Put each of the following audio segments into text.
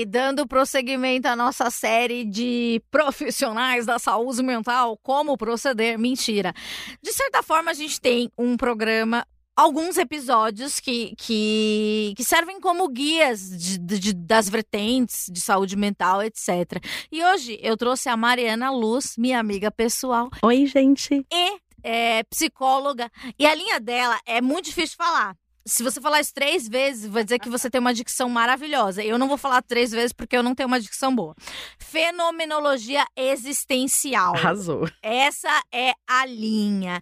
e dando prosseguimento à nossa série de profissionais da saúde mental, como proceder. Mentira. De certa forma, a gente tem um programa alguns episódios que, que, que servem como guias de, de, das vertentes de saúde mental, etc. E hoje eu trouxe a Mariana Luz, minha amiga pessoal. Oi, gente. E é, psicóloga. E a linha dela é muito difícil de falar se você falar isso três vezes, vai dizer que você tem uma dicção maravilhosa. Eu não vou falar três vezes porque eu não tenho uma dicção boa. Fenomenologia existencial. Arrasou. Essa é a linha.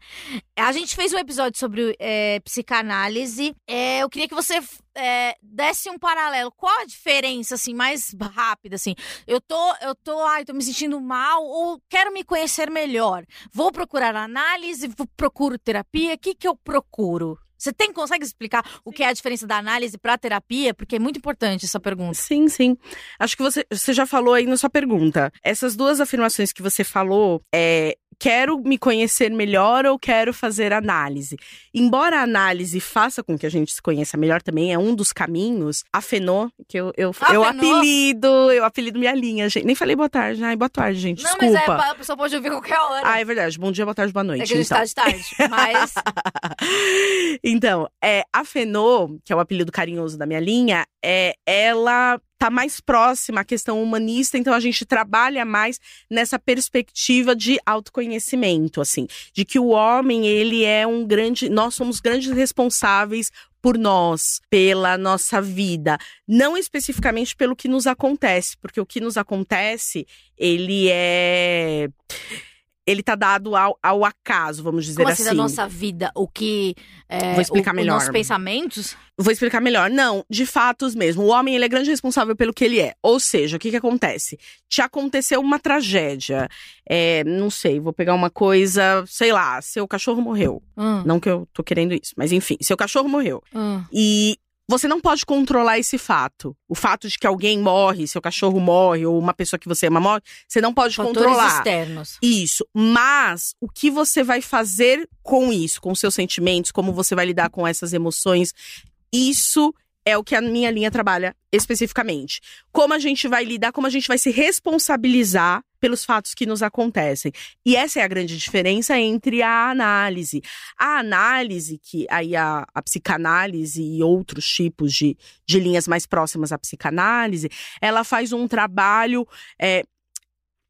A gente fez um episódio sobre é, psicanálise. É, eu queria que você é, desse um paralelo. Qual a diferença, assim, mais rápida, assim? Eu tô, eu tô, ai, tô me sentindo mal ou quero me conhecer melhor? Vou procurar análise, procuro terapia, o que que eu procuro? Você tem consegue explicar o que é a diferença da análise para a terapia? Porque é muito importante essa pergunta. Sim, sim. Acho que você, você já falou aí na sua pergunta. Essas duas afirmações que você falou, é, quero me conhecer melhor ou quero fazer análise. Embora a análise faça com que a gente se conheça melhor também, é um dos caminhos. A Fenô, que eu, eu, eu apelido, eu apelido minha linha, gente. Nem falei boa tarde, ai, boa tarde, gente. Não, Desculpa. mas é, a pessoa pode ouvir qualquer hora. Ah, é verdade. Bom dia, boa tarde, boa noite. É que a gente então. tá de tarde, mas. então, é, a Fenô, que é o apelido carinhoso da minha linha, é, ela tá mais próxima à questão humanista, então a gente trabalha mais nessa perspectiva de autoconhecimento, assim, de que o homem, ele é um grande, nós somos grandes responsáveis por nós, pela nossa vida, não especificamente pelo que nos acontece, porque o que nos acontece, ele é ele tá dado ao, ao acaso, vamos dizer Como assim. assim da nossa vida, o que é, Vou explicar o, melhor. Os nossos pensamentos? Vou explicar melhor. Não, de fatos mesmo. O homem ele é grande responsável pelo que ele é. Ou seja, o que que acontece? Te aconteceu uma tragédia. É, não sei, vou pegar uma coisa, sei lá, seu cachorro morreu. Hum. Não que eu tô querendo isso, mas enfim, seu cachorro morreu. Hum. E você não pode controlar esse fato. O fato de que alguém morre, seu cachorro morre, ou uma pessoa que você ama morre, você não pode Fatores controlar. externos. Isso. Mas o que você vai fazer com isso, com seus sentimentos, como você vai lidar com essas emoções, isso é o que a minha linha trabalha especificamente. Como a gente vai lidar, como a gente vai se responsabilizar pelos fatos que nos acontecem. E essa é a grande diferença entre a análise. A análise, que aí a, a psicanálise e outros tipos de, de linhas mais próximas à psicanálise, ela faz um trabalho. É,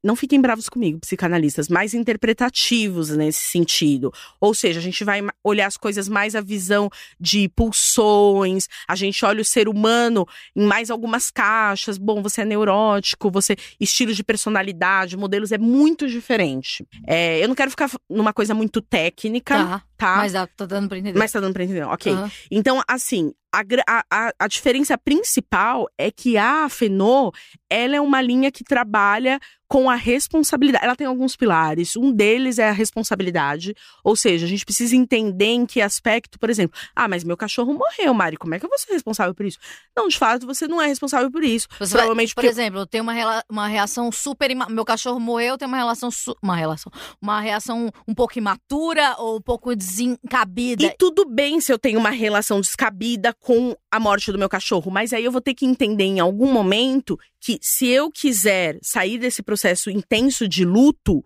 não fiquem bravos comigo, psicanalistas, mais interpretativos nesse sentido. Ou seja, a gente vai olhar as coisas mais a visão de pulsões, a gente olha o ser humano em mais algumas caixas. Bom, você é neurótico, você. estilos de personalidade, modelos é muito diferente. É, eu não quero ficar numa coisa muito técnica. Tá. Tá. Mas tá dando pra entender. Mas tá dando pra entender, ok. Uhum. Então, assim, a, a, a diferença principal é que a Fenô, ela é uma linha que trabalha com a responsabilidade. Ela tem alguns pilares. Um deles é a responsabilidade. Ou seja, a gente precisa entender em que aspecto, por exemplo, ah, mas meu cachorro morreu, Mari, como é que eu vou ser responsável por isso? Não, de fato, você não é responsável por isso. Você Provavelmente vai, por porque... exemplo, eu tenho uma, rela uma reação super. Meu cachorro morreu, eu tenho uma relação. Uma relação. Uma reação um pouco imatura ou um pouco desencabida. E tudo bem se eu tenho uma relação descabida com a morte do meu cachorro, mas aí eu vou ter que entender em algum momento que se eu quiser sair desse processo intenso de luto,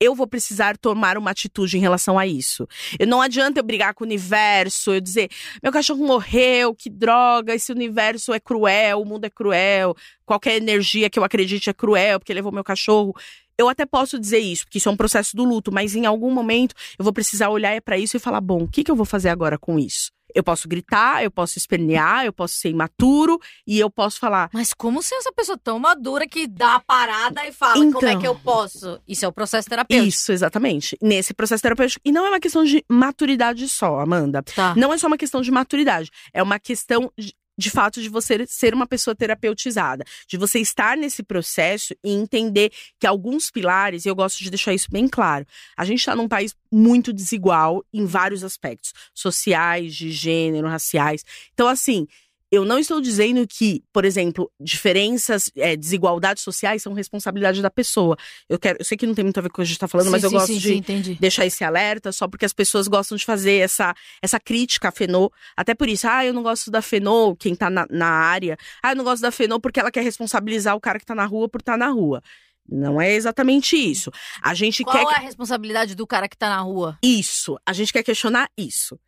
eu vou precisar tomar uma atitude em relação a isso. Eu não adianta eu brigar com o universo, eu dizer, meu cachorro morreu, que droga, esse universo é cruel, o mundo é cruel, qualquer energia que eu acredite é cruel porque levou meu cachorro. Eu até posso dizer isso, porque isso é um processo do luto, mas em algum momento eu vou precisar olhar para isso e falar: bom, o que, que eu vou fazer agora com isso? Eu posso gritar, eu posso espernear, eu posso ser imaturo e eu posso falar. Mas como ser essa pessoa tão madura que dá a parada e fala Então. como é que eu posso? Isso é o processo terapêutico. Isso, exatamente. Nesse processo terapêutico. E não é uma questão de maturidade só, Amanda. Tá. Não é só uma questão de maturidade. É uma questão. De, fato de você ser uma pessoa terapeutizada, de você estar nesse processo e entender que alguns pilares, e eu gosto de deixar isso bem claro, a gente está num país muito desigual em vários aspectos, sociais, de gênero, raciais. Então, assim, eu não estou dizendo que, por exemplo, diferenças, é, desigualdades sociais são responsabilidade da pessoa. Eu quero, eu sei que não tem muito a ver com o que a gente está falando, Sim, mas eu sim, gosto sim, de deixar esse alerta só porque as pessoas gostam de fazer essa, essa crítica à Fenô. Até por isso, ah, eu não gosto da Fenô, quem tá na, na área. Ah, eu não gosto da Fenô porque ela quer responsabilizar o cara que tá na rua por estar tá na rua. Não é exatamente isso. A gente Qual quer. é a responsabilidade do cara que tá na rua? Isso. A gente quer questionar isso.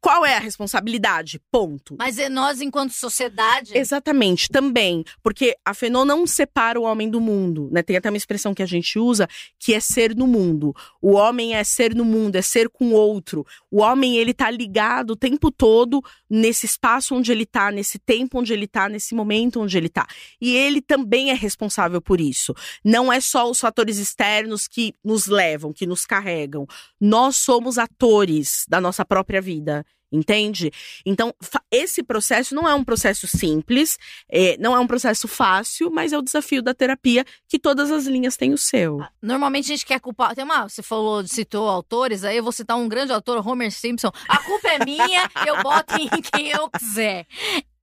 Qual é a responsabilidade? Ponto. Mas é nós, enquanto sociedade. Exatamente, também. Porque a Fenô não separa o homem do mundo, né? Tem até uma expressão que a gente usa que é ser no mundo. O homem é ser no mundo, é ser com o outro. O homem, ele tá ligado o tempo todo nesse espaço onde ele tá, nesse tempo onde ele tá, nesse momento onde ele tá. E ele também é responsável por isso. Não é só os fatores externos que nos levam, que nos carregam. Nós somos atores da nossa própria vida. Entende? Então, esse processo não é um processo simples, é, não é um processo fácil, mas é o desafio da terapia que todas as linhas têm o seu. Normalmente a gente quer culpar. Tem uma, você falou, citou autores, aí eu vou citar um grande autor, Homer Simpson. A culpa é minha, eu boto em quem eu quiser.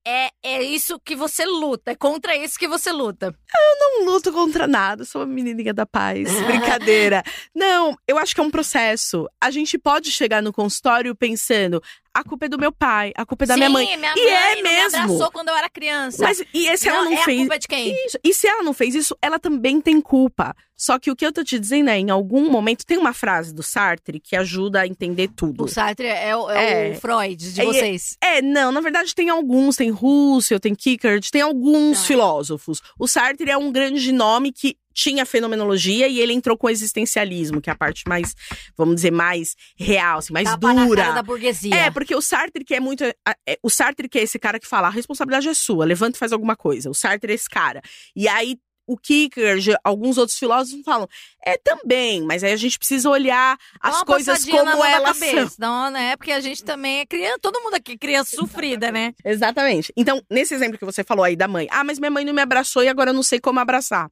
É, é isso que você luta, é contra isso que você luta. Eu não luto contra nada, sou uma menininha da paz. Brincadeira. Não, eu acho que é um processo. A gente pode chegar no consultório pensando, a culpa é do meu pai, a culpa é da Sim, minha mãe. Minha e mãe é mesmo. Me abraçou quando eu era criança. Mas e se ela não é fez? A culpa é de quem? Isso. E se ela não fez isso, ela também tem culpa. Só que o que eu tô te dizendo é, em algum momento, tem uma frase do Sartre que ajuda a entender tudo. O Sartre é o, é É. o Freud de É, vocês. É, não, na verdade tem alguns, tem Russell, tem Kierkegaard, tem alguns Tá. filósofos. O Sartre é um grande nome que tinha fenomenologia e ele entrou com o existencialismo, que é a parte mais, vamos dizer, mais real, assim, mais Tapa dura. da burguesia. É, porque o Sartre que é muito. é, O Sartre que é esse cara que fala, a responsabilidade é sua, levanta e faz alguma coisa. O Sartre é esse cara. E aí. O Kierkegaard, alguns outros filósofos falam, é também, mas aí a gente precisa olhar Dá as coisas como elas cabeça. são. Uma, né? Porque a gente também é criança. Todo mundo aqui é criança sofrida, né? Exatamente. Então, nesse exemplo que você falou aí da mãe, ah, mas minha mãe não me abraçou e agora eu não sei como abraçar.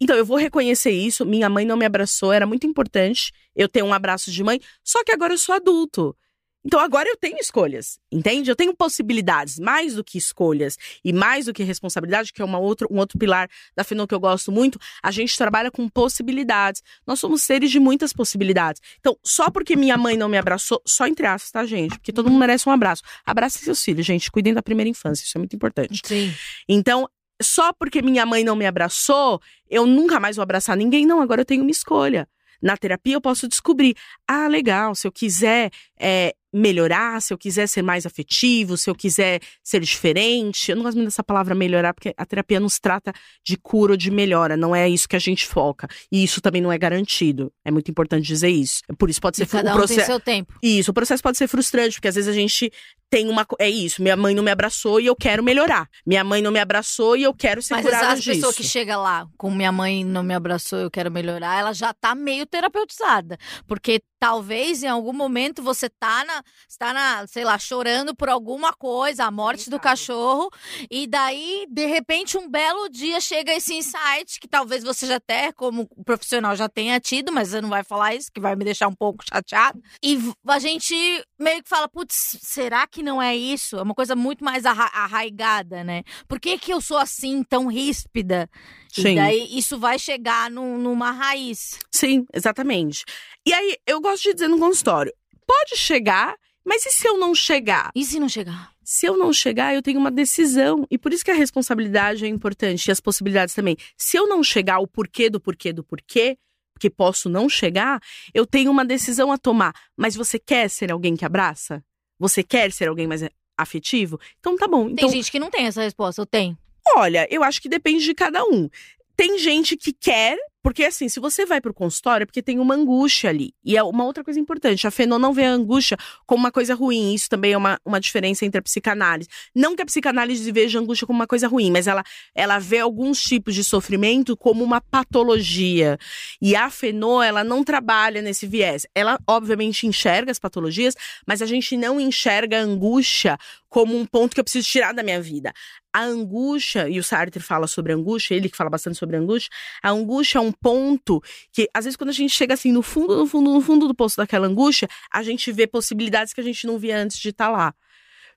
Então, eu vou reconhecer isso. Minha mãe não me abraçou, era muito importante eu ter um abraço de mãe, só que agora eu sou adulto. Então agora eu tenho escolhas, entende? Eu tenho possibilidades, mais do que escolhas e mais do que responsabilidade, que é uma outro, um outro pilar da Fenô que eu gosto muito. A gente trabalha com possibilidades. Nós somos seres de muitas possibilidades. Então, só porque minha mãe não me abraçou, só entre aspas, tá, gente? Porque todo mundo merece um abraço. Abracem seus filhos, gente. Cuidem da primeira infância, isso é muito importante. Sim. Então, só porque minha mãe não me abraçou, eu nunca mais vou abraçar ninguém. Não, agora eu tenho uma escolha. Na terapia eu posso descobrir, ah, legal, se eu quiser é, melhorar, se eu quiser ser mais afetivo, se eu quiser ser diferente. Eu não gosto muito dessa palavra melhorar, porque a terapia nos trata de cura ou de melhora, não é isso que a gente foca. E isso também não é garantido. É muito importante dizer isso. Por isso pode ser E cada o um tem processo. seu tempo. Isso, o processo pode ser frustrante, porque às vezes a gente tem uma. É isso, minha mãe não me abraçou e eu quero melhorar. Minha mãe não me abraçou e eu quero ser Mas curada as disso. pessoas que chegam lá, com minha mãe não me abraçou, eu quero melhorar, ela já tá meio terapeutizada. Porque talvez em algum momento você tá na, está na, sei lá, chorando por alguma coisa, a morte do cachorro, e daí, de repente, um belo dia chega esse insight que talvez você já até, como profissional, já tenha tido, mas você não vai falar isso, que vai me deixar um pouco chateado. E a gente meio que fala, putz, será que não é isso? É uma coisa muito mais arra- arraigada, né? Por que, que eu sou assim, tão ríspida? Sim. E daí isso vai chegar num- numa raiz. Sim, exatamente. E aí, eu gosto de dizer no consultório: pode chegar, mas e se eu não chegar? E se não chegar? Se eu não chegar, eu tenho uma decisão. E por isso que a responsabilidade é importante e as possibilidades também. Se eu não chegar, o porquê do porquê do porquê, porque posso não chegar, eu tenho uma decisão a tomar. Mas você quer ser alguém que abraça? Você quer ser alguém mais afetivo? Então tá bom. Tem Então, gente que não tem essa resposta, eu tenho. Olha, eu acho que depende de cada um. Tem gente que quer, porque assim, se você vai pro consultório, é porque tem uma angústia ali. E é uma outra coisa importante, a Fenô não vê a angústia como uma coisa ruim. Isso também é uma, uma diferença entre a psicanálise. Não que a psicanálise veja a angústia como uma coisa ruim, mas ela, ela vê alguns tipos de sofrimento como uma patologia. E a Fenô, ela não trabalha nesse viés. Ela, obviamente, enxerga as patologias, mas a gente não enxerga a angústia como um ponto que eu preciso tirar da minha vida. A angústia, e o Sartre fala sobre angústia, ele que fala bastante sobre angústia, a angústia é um ponto que, às vezes, quando a gente chega assim no fundo, no fundo, no fundo do poço daquela angústia, a gente vê possibilidades que a gente não via antes de estar lá.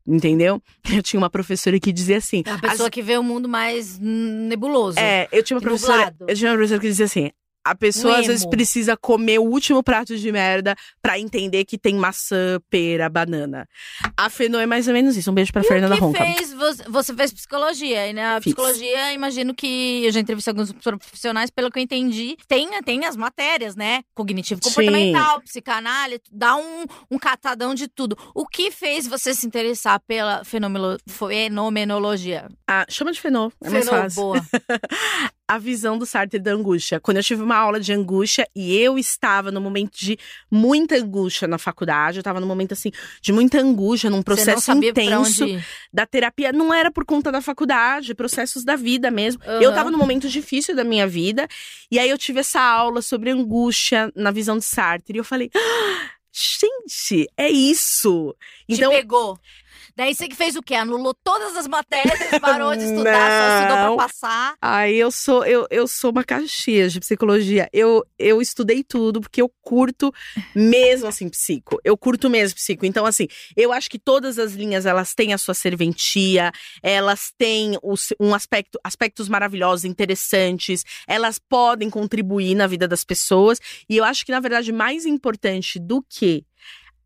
Entendeu? Eu tinha uma professora que dizia assim. É a pessoa as- que vê o mundo mais nebuloso. É, eu tinha uma professora. nublado. Eu tinha uma professora que dizia assim: a pessoa Um às vezes precisa comer o último prato de merda pra entender que tem maçã, pera, banana. A Fenô é mais ou menos isso. Um beijo pra Fernanda que Ronca. fez, você, fez psicologia, e na Fiz. psicologia, imagino que eu já entrevistei alguns profissionais, pelo que eu entendi, tem, tem as matérias, né? Cognitivo Sim. comportamental, psicanálise, dá um, um catadão de tudo. O que fez você se interessar pela fenomeno- fenomenologia? Ah, chama de Fenô, é mais Fenô, fácil. boa. a visão do Sartre da angústia. Quando eu tive uma aula de angústia e eu estava no momento de muita angústia na faculdade, eu estava num momento assim de muita angústia, num processo intenso da terapia. Não era por conta da faculdade, processos da vida mesmo. Aham. Eu estava num momento difícil da minha vida e aí eu tive essa aula sobre angústia na visão de Sartre e eu falei, "Ah, gente, é isso. Então Te pegou. Daí você que fez o quê? Anulou todas as matérias, parou de estudar, só estudou pra passar. Ai, eu sou eu, eu sou uma caxias de psicologia. Eu, eu estudei tudo porque eu curto mesmo assim psico. Eu curto mesmo psico. Então assim, eu acho que todas as linhas elas têm a sua serventia, elas têm os- um aspecto aspectos maravilhosos, interessantes, elas podem contribuir na vida das pessoas e eu acho que na verdade mais importante do que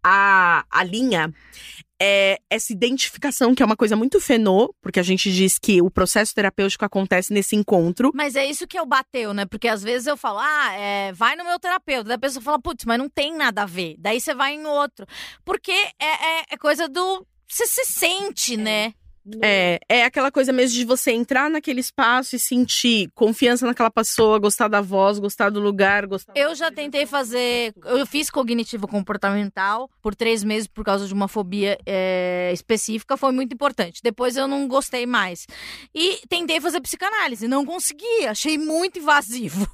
a, a linha é essa identificação, que é uma coisa muito fenô, porque a gente diz que o processo terapêutico acontece nesse encontro. Mas é isso que eu bateu, né? Porque às vezes eu falo, ah, é, vai no meu terapeuta. Daí a pessoa fala, putz, mas não tem nada a ver. Daí você vai em outro. Porque é, é, é coisa do. Você se sente, né? É, é aquela coisa mesmo de você entrar naquele espaço e sentir confiança naquela pessoa, gostar da voz, gostar do lugar, gostar. Eu já tentei fazer. Eu fiz cognitivo comportamental por três meses por causa de uma fobia é, específica. Foi muito importante. Depois eu não gostei mais. E tentei fazer psicanálise. Não consegui. Achei muito invasivo.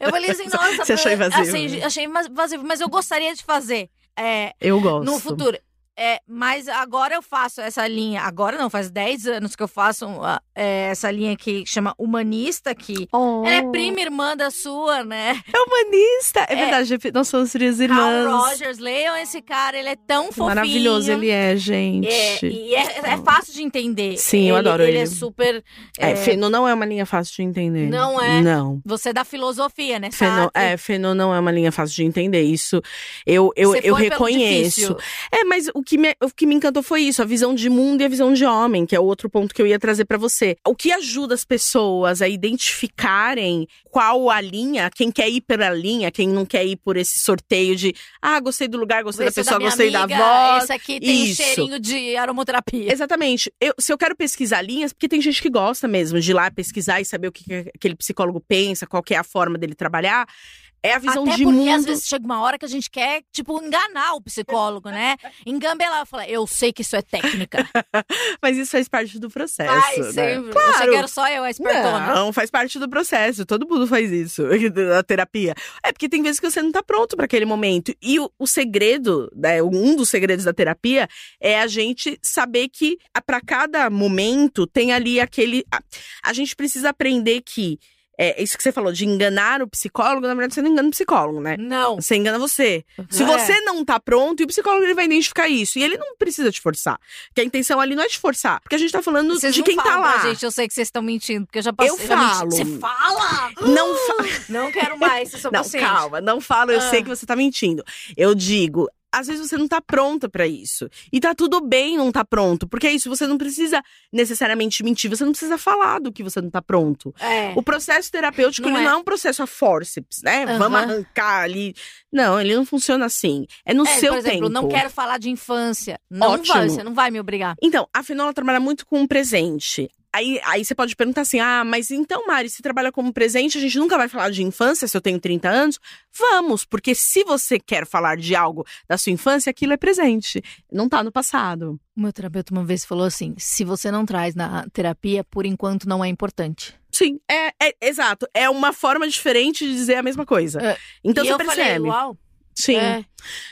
Eu falei assim, nossa. Você achou invasivo, Assim, né? achei invasivo, mas eu gostaria de fazer. É, Eu gosto. no futuro. É, mas agora eu faço essa linha. Agora não, faz 10 anos que eu faço uma- é, essa linha que chama humanista, que Oh, ela é prima irmã da sua, né? é humanista. É, É. verdade, nós somos três Carl irmãs. Rogers, leiam esse cara, ele é tão fofinho. Maravilhoso ele é, gente. É, e é, é fácil de entender. Sim, eu adoro Ele é ele. super. É, é, Fenô não é uma linha fácil de entender. Não é? Não. Você é da filosofia, né? Sartre? é, Fenô não é uma linha fácil de entender. Isso eu, eu, Você eu reconheço. É, mas o que, me, o que me encantou foi isso, a visão de mundo e a visão de homem, que é o outro ponto que eu ia trazer pra você. O que ajuda as pessoas a identificarem qual a linha, quem quer ir pela linha, quem não quer ir por esse sorteio de, ah, gostei do lugar, gostei Esse da pessoa, minha gostei amiga, da voz. Esse aqui tem Isso. cheirinho de aromoterapia. Exatamente. Eu- se eu quero pesquisar linhas, porque tem gente que gosta mesmo de ir lá pesquisar e saber o que, que aquele psicólogo pensa, qual que é a forma dele trabalhar, é a visão Até de porque mundo. às vezes chega uma hora que a gente quer, tipo, enganar o psicólogo, né? Engambelar, falar, eu sei que isso é técnica. Mas isso faz parte do processo. Ai, né? sempre. Claro. achei que era só eu, a espertona. Não, faz parte do processo. Todo mundo faz isso da terapia. É porque tem vezes que você não tá pronto para aquele momento. E o, o segredo, né, um dos segredos da terapia é a gente saber que para cada momento tem ali aquele. A, a gente precisa aprender que. É isso que você falou, de enganar o psicólogo, na verdade você não engana o psicólogo, né? Não. Você engana você. Se É. você não tá pronto, e o psicólogo ele vai identificar isso. E ele não precisa te forçar. Porque a intenção ali não é te forçar. Porque a gente tá falando Vocês de quem tá pra lá. gente, eu sei que vocês estão mentindo, porque eu já passei. Eu falo. Você fala? Não fa... Não quero mais, se sou Não, paciente. calma, não falo, eu Ah. sei que você tá mentindo. Eu digo, às vezes você não tá pronta pra isso. E tá tudo bem não tá pronto, porque é isso, você não precisa necessariamente mentir, você não precisa falar do que você não tá pronto. É. O processo terapêutico, Não é. não é um processo a forceps, né? Aham. Vamos arrancar ali. Não, ele não funciona assim. É no É, seu por exemplo, tempo. não quero falar de infância. Não Ótimo. vai, você não vai me obrigar. Então, afinal, ela trabalha muito com o presente. Aí, aí você pode perguntar assim: ah, mas então, Mari, se trabalha como presente, a gente nunca vai falar de infância se eu tenho 30 anos? Vamos, porque se você quer falar de algo da sua infância, aquilo é presente. Não tá no passado. O meu terapeuta uma vez falou assim: se você não traz na terapia, por enquanto não é importante. Sim, é, é exato. É uma forma diferente de dizer a mesma coisa. É. Então e você eu percebe. falei, uau. Sim. É.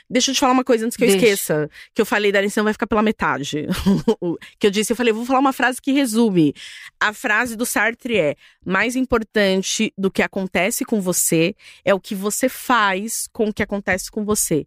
Deixa eu te falar uma coisa antes que eu Deixa. esqueça. Que eu falei da lição vai ficar pela metade. Que eu disse, eu falei, vou falar uma frase que resume. A frase do Sartre é: mais importante do que acontece com você é o que você faz com o que acontece com você.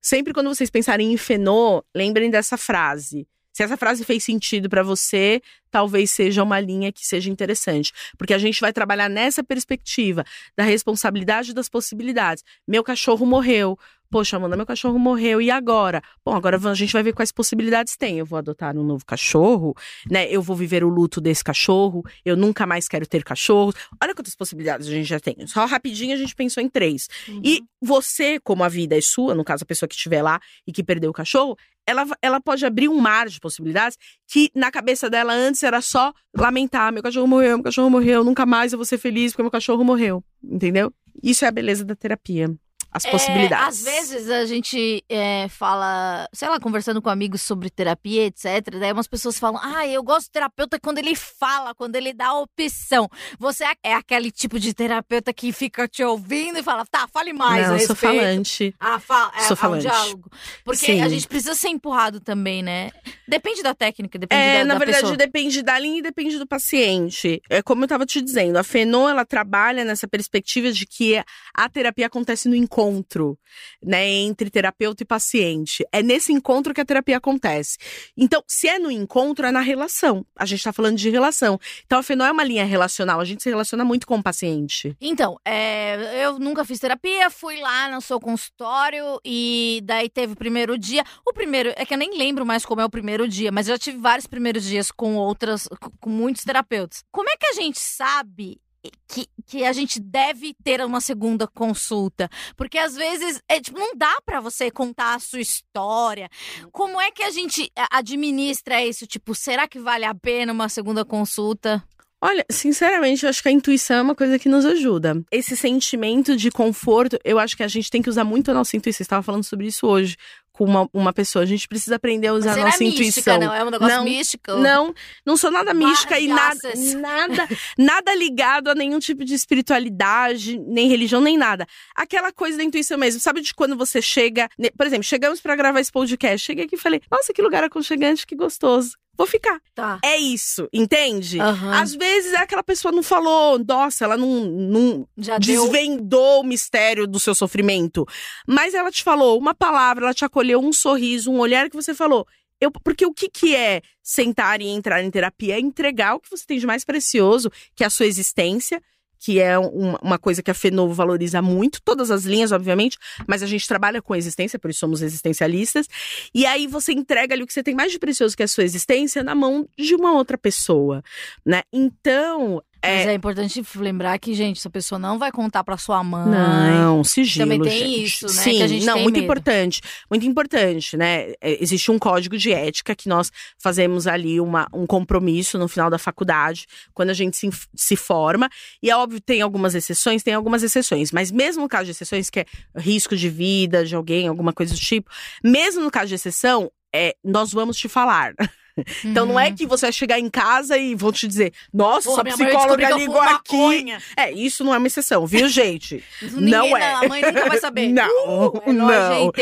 Sempre quando vocês pensarem em Fenô, lembrem dessa frase. Se essa frase fez sentido pra você, talvez seja uma linha que seja interessante, porque a gente vai trabalhar nessa perspectiva da responsabilidade das possibilidades. Meu cachorro morreu. Poxa, Amanda, meu cachorro morreu. E agora? Bom, agora a gente vai ver quais possibilidades tem. Eu vou adotar um novo cachorro, né? Eu vou viver o luto desse cachorro. Eu nunca mais quero ter cachorros. Olha quantas possibilidades a gente já tem. Só rapidinho a gente pensou em três. E você, como a vida é sua, no caso a pessoa que estiver lá e que perdeu o cachorro, ela, ela pode abrir um mar de possibilidades que na cabeça dela antes era só lamentar: meu cachorro morreu, meu cachorro morreu, nunca mais eu vou ser feliz porque meu cachorro morreu. Entendeu? Isso é a beleza da terapia. As É, possibilidades. às vezes a gente é, fala, sei lá, conversando com amigos sobre terapia, etc. Daí umas pessoas falam, ah, eu gosto do terapeuta quando ele fala, quando ele dá a opção. Você é- é aquele tipo de terapeuta que fica te ouvindo e fala, tá, fale mais. Não, eu sou respeito." falante. Ah, fala, é, Sou um falante. diálogo. Porque Sim. a gente precisa ser empurrado também, né? Depende da técnica, depende É, da, na da verdade, pessoa. depende da linha e depende do paciente. É como eu tava te dizendo, a Fenô, ela trabalha nessa perspectiva de que a terapia acontece no encontro, né, entre terapeuta e paciente. É nesse encontro que a terapia acontece. Então, se é no encontro, é na relação. A gente tá falando de relação. Então, a é uma linha relacional, a gente se relaciona muito com o paciente. Então, é, eu nunca fiz terapia, fui lá no seu consultório e daí teve o primeiro dia. O primeiro, é que eu nem lembro mais como é o primeiro dia, mas eu já tive vários primeiros dias com outras, com muitos terapeutas. Como é que a gente sabe que, que a gente deve ter uma segunda consulta? Porque às vezes é, tipo, não dá pra você contar a sua história. Como é que a gente é, administra isso? Tipo, será que vale a pena uma segunda consulta? Olha, sinceramente, eu acho que a intuição é uma coisa que nos ajuda. Esse sentimento de conforto, eu acho que a gente tem que usar muito a nossa intuição. Eu estava falando sobre isso hoje com uma, uma pessoa. A gente precisa aprender a usar a nossa mística, intuição. não? É um negócio Não, místico? Não, não sou nada mística e nada, nada, nada ligado a nenhum tipo de espiritualidade, nem religião, nem nada. Aquela coisa da intuição mesmo. Sabe de quando você chega, por exemplo, chegamos pra gravar esse podcast, cheguei aqui e falei: "Nossa, que lugar aconchegante, que gostoso. Vou ficar". Tá. É isso, entende? Aham. Às vezes é aquela pessoa não falou, nossa, ela não, não Já deu. desvendou o mistério do seu sofrimento. Mas ela te falou uma palavra, ela te acolheu um sorriso, um olhar que você falou. Eu, porque o que, que é sentar e entrar em terapia? É entregar o que você tem de mais precioso, que é a sua existência, que é um- uma coisa que a Fenovo valoriza muito, todas as linhas, obviamente, mas a gente trabalha com existência, por isso somos existencialistas. E aí você entrega ali o que você tem mais de precioso, que é a sua existência, na mão de uma outra pessoa, né? Então, Mas é, é importante lembrar que, gente, essa pessoa não vai contar pra sua mãe. Não, sigilo. Também tem gente. isso, né, Sim, que a gente não, muito medo. importante. Muito importante, né? É, Existe um código de ética que nós fazemos ali uma, um compromisso no final da faculdade, quando a gente se, se forma. E é óbvio, tem algumas exceções, tem algumas exceções. Mas mesmo no caso de exceções, que é risco de vida de alguém, alguma coisa do tipo, mesmo no caso de exceção, é, nós vamos te falar. Então não é que você vai chegar em casa e vão te dizer, nossa, Uhum. Porra, mãe psicóloga ligou aqui. maconha. É, isso não é uma exceção, viu, gente? Não é. A mãe nunca vai saber. Não, Uh, melhor, não.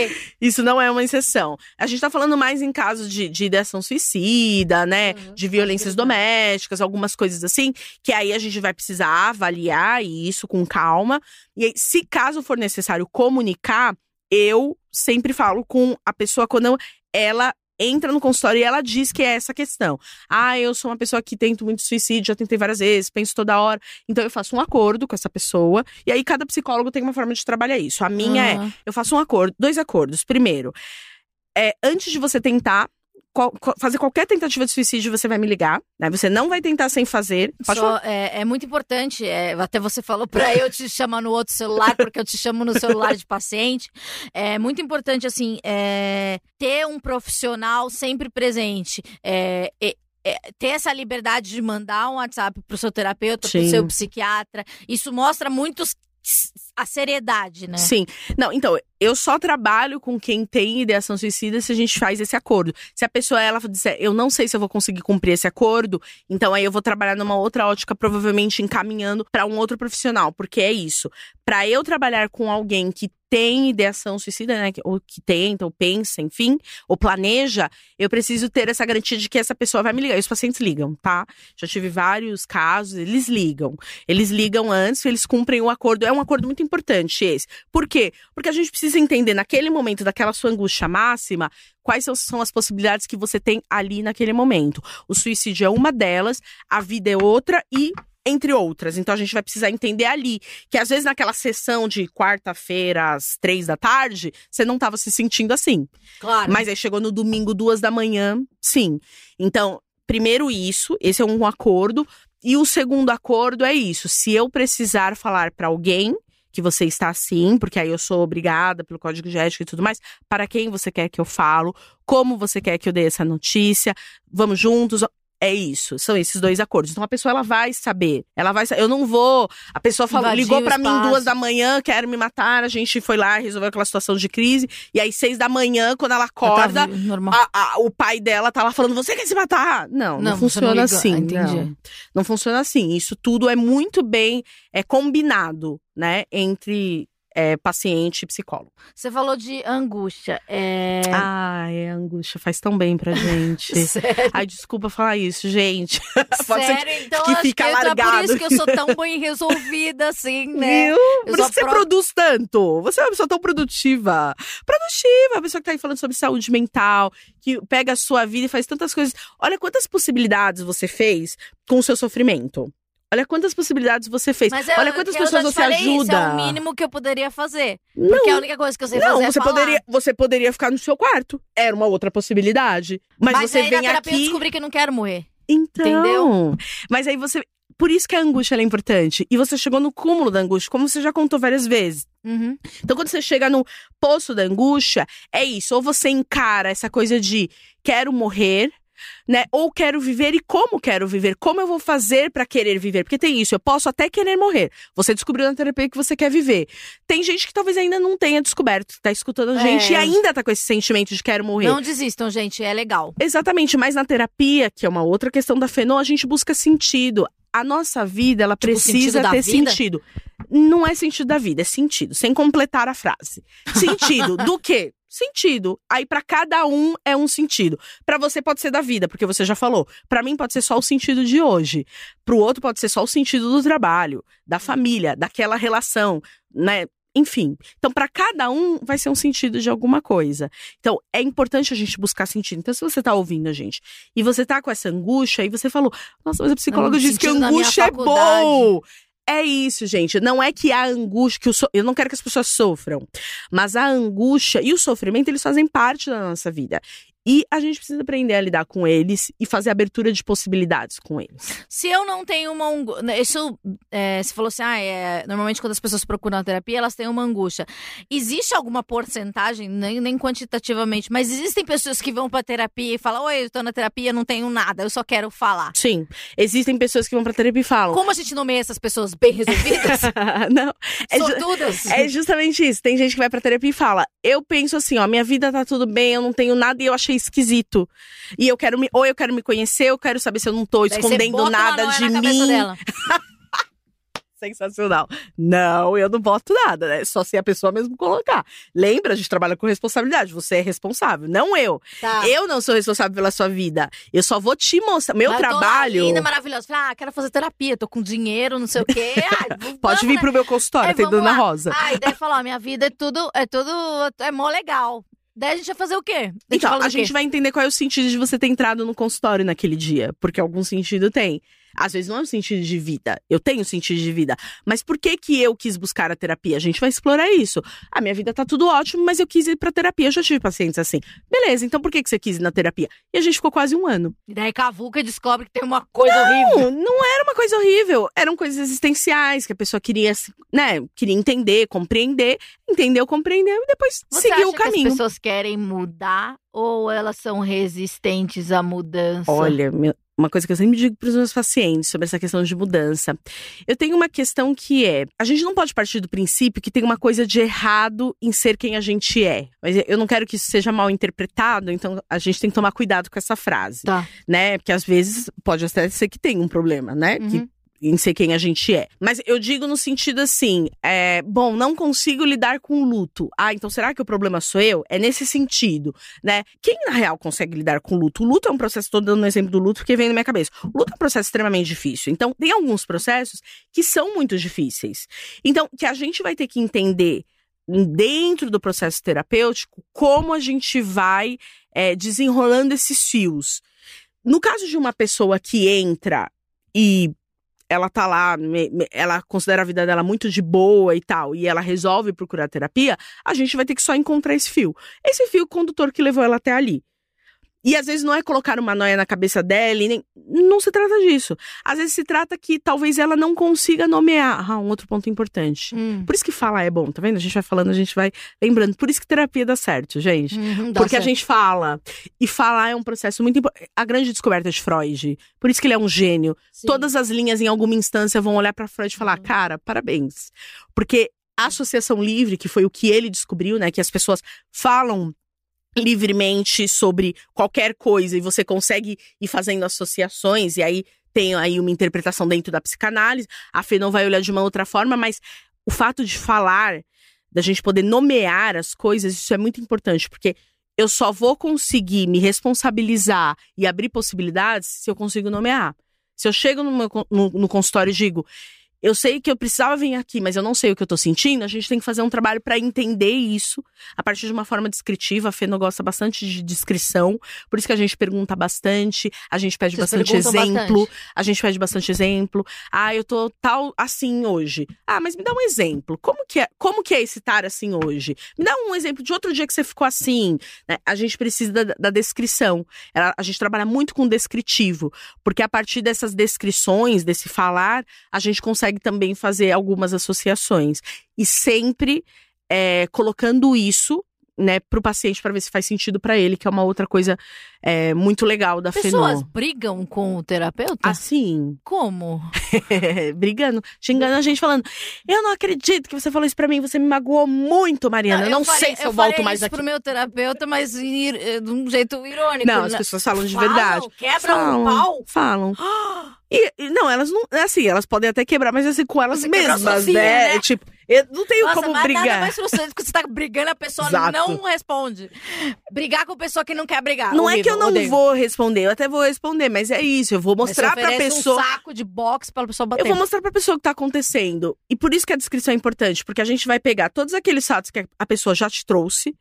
Isso não é uma exceção. A gente tá falando mais em casos de, de ideação suicida, né? Uhum, de violências pode domésticas, algumas coisas assim, que aí a gente vai precisar avaliar isso com calma. E aí, se caso for necessário comunicar, eu sempre falo com a pessoa quando ela entra no consultório e ela diz que é essa questão. Ah, eu sou uma pessoa que tento muito suicídio, já tentei várias vezes, penso toda hora. Então eu faço um acordo com essa pessoa e aí cada psicólogo tem uma forma de trabalhar isso. A minha é eu faço um acordo, dois acordos. Primeiro, é, antes de você tentar qual- fazer qualquer tentativa de suicídio, você vai me ligar, né? Você não vai tentar sem fazer. Só, é, é muito importante, é, até você falou pra eu te chamar no outro celular, porque eu te chamo no celular de paciente. É muito importante, assim, é, ter um profissional sempre presente. É, é, ter essa liberdade de mandar um WhatsApp pro seu terapeuta, pro Sim. seu psiquiatra. Isso mostra muitos a seriedade, né? Sim. Não, então, eu só trabalho com quem tem ideação suicida se a gente faz esse acordo. Se a pessoa, ela disser, eu não sei se eu vou conseguir cumprir esse acordo, então aí eu vou trabalhar numa outra ótica, provavelmente encaminhando para um outro profissional, porque é isso. Para eu trabalhar com alguém que tem ideação suicida, né, ou que tenta, ou pensa, enfim, ou planeja, eu preciso ter essa garantia de que essa pessoa vai me ligar. E os pacientes ligam, tá? Já tive vários casos, eles ligam. Eles ligam antes, eles cumprem o acordo. É um acordo muito importante esse. Por quê? Porque a gente precisa entender, naquele momento, daquela sua angústia máxima, quais são as possibilidades que você tem ali naquele momento. O suicídio é uma delas, a vida é outra e entre outras. Então a gente vai precisar entender ali que às vezes naquela sessão de quarta-feira às três da tarde, você não estava se sentindo assim. Claro. Mas aí chegou no domingo, duas da manhã, sim. Então, primeiro isso, esse é um acordo. E o segundo acordo é isso: se eu precisar falar para alguém que você está assim, porque aí eu sou obrigada pelo código de ética e tudo mais, para quem você quer que eu falo, como você quer que eu dê essa notícia, vamos juntos, é isso, são esses dois acordos. Então a pessoa ela vai saber, ela vai, eu não vou. A pessoa falou, Invadir ligou para mim duas da manhã, quer me matar. A gente foi lá resolveu aquela situação de crise. E aí seis da manhã, quando ela acorda, a- a- o pai dela tá lá falando, você quer se matar? Não, não, Não, funciona não assim. Ah, entendi. Não. não funciona assim. Isso tudo é muito bem é combinado, né, entre é, paciente e psicólogo. Você falou de angústia. É. Ai, a angústia faz tão bem pra gente. Ai, desculpa falar isso, gente. Pode Sério? Então que acho fica que é por isso que eu sou tão bem resolvida, assim, né? Viu? Eu Por isso que você pro- produz tanto. Você é uma pessoa tão produtiva. Produtiva, a pessoa que tá aí falando sobre saúde mental, que pega a sua vida e faz tantas coisas. Olha quantas possibilidades você fez com o seu sofrimento. Olha quantas possibilidades você fez. Mas eu, Olha quantas eu pessoas você falei ajuda. Isso é o mínimo que eu poderia fazer. Não, Porque a única coisa que eu sei não, fazer é você falar. poderia, você poderia ficar no seu quarto. Era uma outra possibilidade. Mas, você aí vem na terapia eu aqui. descobri que não quero morrer. Então, Entendeu? Mas aí você. Por isso que a angústia é importante. E você chegou no cúmulo da angústia, como você já contou várias vezes. Uhum. Então, quando você chega no poço da angústia, é isso. Ou você encara essa coisa de quero morrer, né? Ou quero viver e como quero viver. Como eu vou fazer pra querer viver? Porque tem isso, eu posso até querer morrer. Você descobriu na terapia que você quer viver. Tem gente que talvez ainda não tenha descoberto, que tá escutando a gente É. e ainda tá com esse sentimento de quero morrer. Não desistam, gente. É legal. Exatamente, mas na terapia, que é uma outra questão da Fenô, a gente busca sentido. A nossa vida, ela Tipo, precisa sentido ter sentido. Não é sentido da vida, é sentido, sem completar a frase. Sentido do quê? Sentido. Aí pra cada um é um sentido. Pra você pode ser da vida, porque você já falou. Pra mim pode ser só o sentido de hoje. Pro outro pode ser só o sentido do trabalho, da família, daquela relação, né? Enfim. Então, pra cada um vai ser um sentido de alguma coisa. Então, é importante a gente buscar sentido. Então, se você tá ouvindo a gente e você tá com essa angústia e você falou, nossa, mas a psicóloga Não, disse que angústia é bom. É isso, gente. Não é que a angústia, que so- eu não quero que as pessoas sofram, mas a angústia e o sofrimento, eles fazem parte da nossa vida. E a gente precisa aprender a lidar com eles e fazer abertura de possibilidades com eles. Se eu não tenho uma angústia. Isso. É, você falou assim, ah, é, normalmente quando as pessoas procuram a terapia, elas têm uma angústia. Existe alguma porcentagem, nem, nem quantitativamente, mas existem pessoas que vão pra terapia e falam: Oi, eu tô na terapia, não tenho nada, eu só quero falar. Sim, existem pessoas que vão pra terapia e falam. Como a gente nomeia essas pessoas bem resolvidas? não, é, Sortudas? é justamente isso. Tem gente que vai pra terapia e fala: Eu penso assim, ó, minha vida tá tudo bem, eu não tenho nada e eu achei esquisito. E eu quero me. Ou eu quero me conhecer, eu quero saber se eu não tô Daí escondendo nada de na mim. Sensacional. Não, eu não boto nada, né? Só se a pessoa mesmo colocar. Lembra, a gente trabalha com responsabilidade. Você é responsável, não eu. Tá. Eu não sou responsável pela sua vida. Eu só vou te mostrar. Meu Mas trabalho. linda, maravilhosa. Ah, quero fazer terapia, tô com dinheiro, não sei o quê. Ai, vamos, Pode vir né? pro meu consultório, É, tem Dona lá. Rosa. Ah, e daí falou, ó, minha vida é tudo, é tudo, é mó legal. Daí a gente vai fazer o quê? A Então, a gente vai entender qual é o sentido de você ter entrado no consultório naquele dia. Porque algum sentido tem. Às vezes não é um sentido de vida. Eu tenho sentido de vida. Mas por que que eu quis buscar a terapia? A gente vai explorar isso. A minha vida tá tudo ótimo, mas eu quis ir pra terapia. Eu já tive pacientes assim. Beleza, então por que que você quis ir na terapia? E a gente ficou quase um ano. E daí cavuca descobre que tem uma coisa horrível. Não, não era uma coisa horrível. Eram coisas existenciais que a pessoa queria, né, queria entender, compreender. Entendeu, compreendeu e depois Você seguiu o caminho. que as pessoas querem mudar ou elas são resistentes à mudança? Olha, meu- uma coisa que eu sempre digo para os meus pacientes sobre essa questão de mudança. Eu tenho uma questão que é: a gente não pode partir do princípio que tem uma coisa de errado em ser quem a gente é. Mas eu não quero que isso seja mal interpretado, então a gente tem que tomar cuidado com essa frase, Tá. né? Porque às vezes pode até ser que tem um problema, né? Que Uhum. Em ser quem a gente é. Mas eu digo no sentido assim, é, bom, não consigo lidar com o luto. Ah, então será que o problema sou eu? É nesse sentido, né? Quem na real consegue lidar com o luto? O luto é um processo, tô dando um exemplo do luto porque vem na minha cabeça. O luto é um processo extremamente difícil. Então, tem alguns processos que são muito difíceis. Então, que a gente vai ter que entender dentro do processo terapêutico como a gente vai é, desenrolando esses fios. No caso de uma pessoa que entra e ela tá lá, ela considera a vida dela muito de boa e tal, e ela resolve procurar terapia, a gente vai ter que só encontrar esse fio. Esse fio condutor que levou ela até ali. E às vezes não é colocar uma noia na cabeça dela, e nem, não se trata disso. Às vezes se trata que talvez ela não consiga nomear. Ah, um outro ponto importante. Hum. Por isso que falar é bom, tá vendo? A gente vai falando, a gente vai lembrando. Por isso que terapia dá certo, gente. Uhum, dá Porque a certo. gente fala. E falar é um processo muito importante. A grande descoberta de Freud. Por isso que ele é um gênio. Sim. Todas as linhas, em alguma instância, vão olhar pra Freud e falar: Uhum. cara, parabéns. Porque a associação livre, que foi o que ele descobriu, né? Que as pessoas falam livremente sobre qualquer coisa e você consegue ir fazendo associações, e aí tem aí uma interpretação dentro da psicanálise. A Fê não vai olhar de uma outra forma, mas o fato de falar, da gente poder nomear as coisas, isso é muito importante, porque eu só vou conseguir me responsabilizar e abrir possibilidades se eu consigo nomear. Se eu chego no, meu no- no consultório e digo, eu sei que eu precisava vir aqui, mas eu não sei o que eu tô sentindo, a gente tem que fazer um trabalho para entender isso a partir de uma forma descritiva. A Fê não gosta bastante de descrição, por isso que a gente pergunta bastante, a gente pede Vocês bastante exemplo, bastante. a gente pede bastante exemplo. Ah, eu tô tal assim hoje. Ah, mas me dá um exemplo. Como que é, como que é esse estar assim hoje? Me dá um exemplo de outro dia que você ficou assim. né? A gente precisa da, da descrição. Ela- a gente trabalha muito com descritivo, porque a partir dessas descrições, desse falar, a gente consegue também fazer algumas associações. E sempre é, colocando isso. Né, pro paciente para ver se faz sentido para ele, que é uma outra coisa é, muito legal da Pessoas Fenô. brigam com o terapeuta? Assim, Como? brigando, xingando a gente, falando: Eu não acredito que você falou isso pra mim, você me magoou muito, Mariana. eu não sei se eu, volto falei mais isso aqui. pro meu terapeuta, mas ir- eh, de um jeito irônico. Não, as né? pessoas falam de Falam? verdade. Quebra um falam, pau? Falam. E, não, elas não. Assim, elas podem até quebrar, mas assim, com elas Você mesmas, sozinha, né? né? Tipo, eu não tenho Nossa, como mas nada brigar. mais frustrante que você tá brigando, a pessoa Exato. não responde. Brigar com a pessoa que não quer brigar. Não é que eu Horrível, não odeio. vou responder, eu até vou responder, mas é isso, eu vou mostrar pra pessoa. um saco de boxe pra pessoa bater. Eu vou mostrar pra pessoa o que tá acontecendo. E por isso que a descrição é importante, porque a gente vai pegar todos aqueles fatos que a pessoa já te trouxe,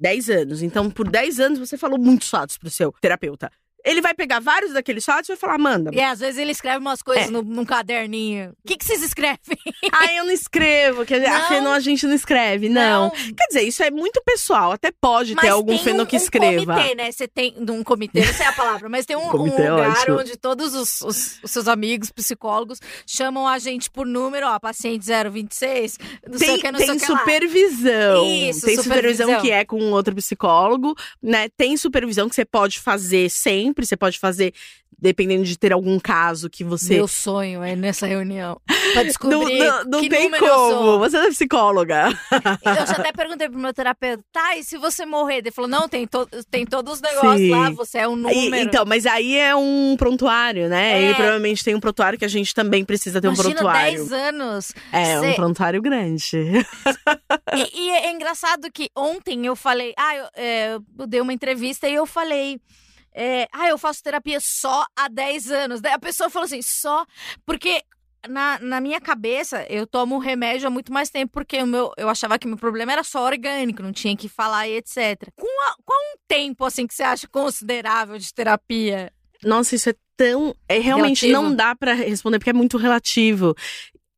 10 anos. Então, por 10 anos, você falou muitos fatos pro seu terapeuta. Ele vai pegar vários daqueles fatos e vai falar, manda. E às vezes ele escreve umas coisas É. no, num caderninho. O que, que vocês escrevem? Ah, eu não escrevo, que a Não. Fenô a gente não escreve, não. Quer dizer, isso é muito pessoal, até pode Mas ter algum tem feno um, que um escreva. comitê, né? Você tem um comitê, não sei a palavra, mas tem um, um Comitê é lugar ótimo. onde todos os, os- os seus amigos psicólogos chamam a gente por número, ó, paciente 026, não sei Tem, o que, não sei tem o que lá. supervisão. Isso, tem supervisão, supervisão. que é com outro psicólogo, né? Tem supervisão que você pode fazer sempre, você pode fazer dependendo de ter algum caso que você Meu sonho é nessa reunião. Pra descobrir não, não, não tem como. Você é psicóloga. Eu já até perguntei pro meu terapeuta, tá, e se você morrer? Ele falou, não, tem, to tem todos os negócios Sim. lá, você é um número. E- então, mas aí é um prontuário, né? É. Ele provavelmente tem um prontuário que a gente também precisa ter um Imagina prontuário. 10 anos. É, Cê- um prontuário grande. E, e é engraçado que ontem eu falei, ah, eu, é, eu dei uma entrevista e eu falei. É, ah, eu faço terapia só há 10 anos. Daí a pessoa falou assim, só. Porque na, na minha cabeça eu tomo remédio há muito mais tempo, porque o meu, eu achava que meu problema era só orgânico, não tinha que falar e etc. Com a- qual um tempo assim que você acha considerável de terapia? Nossa, isso é tão. É, realmente Relativo? não dá pra responder, porque é muito relativo.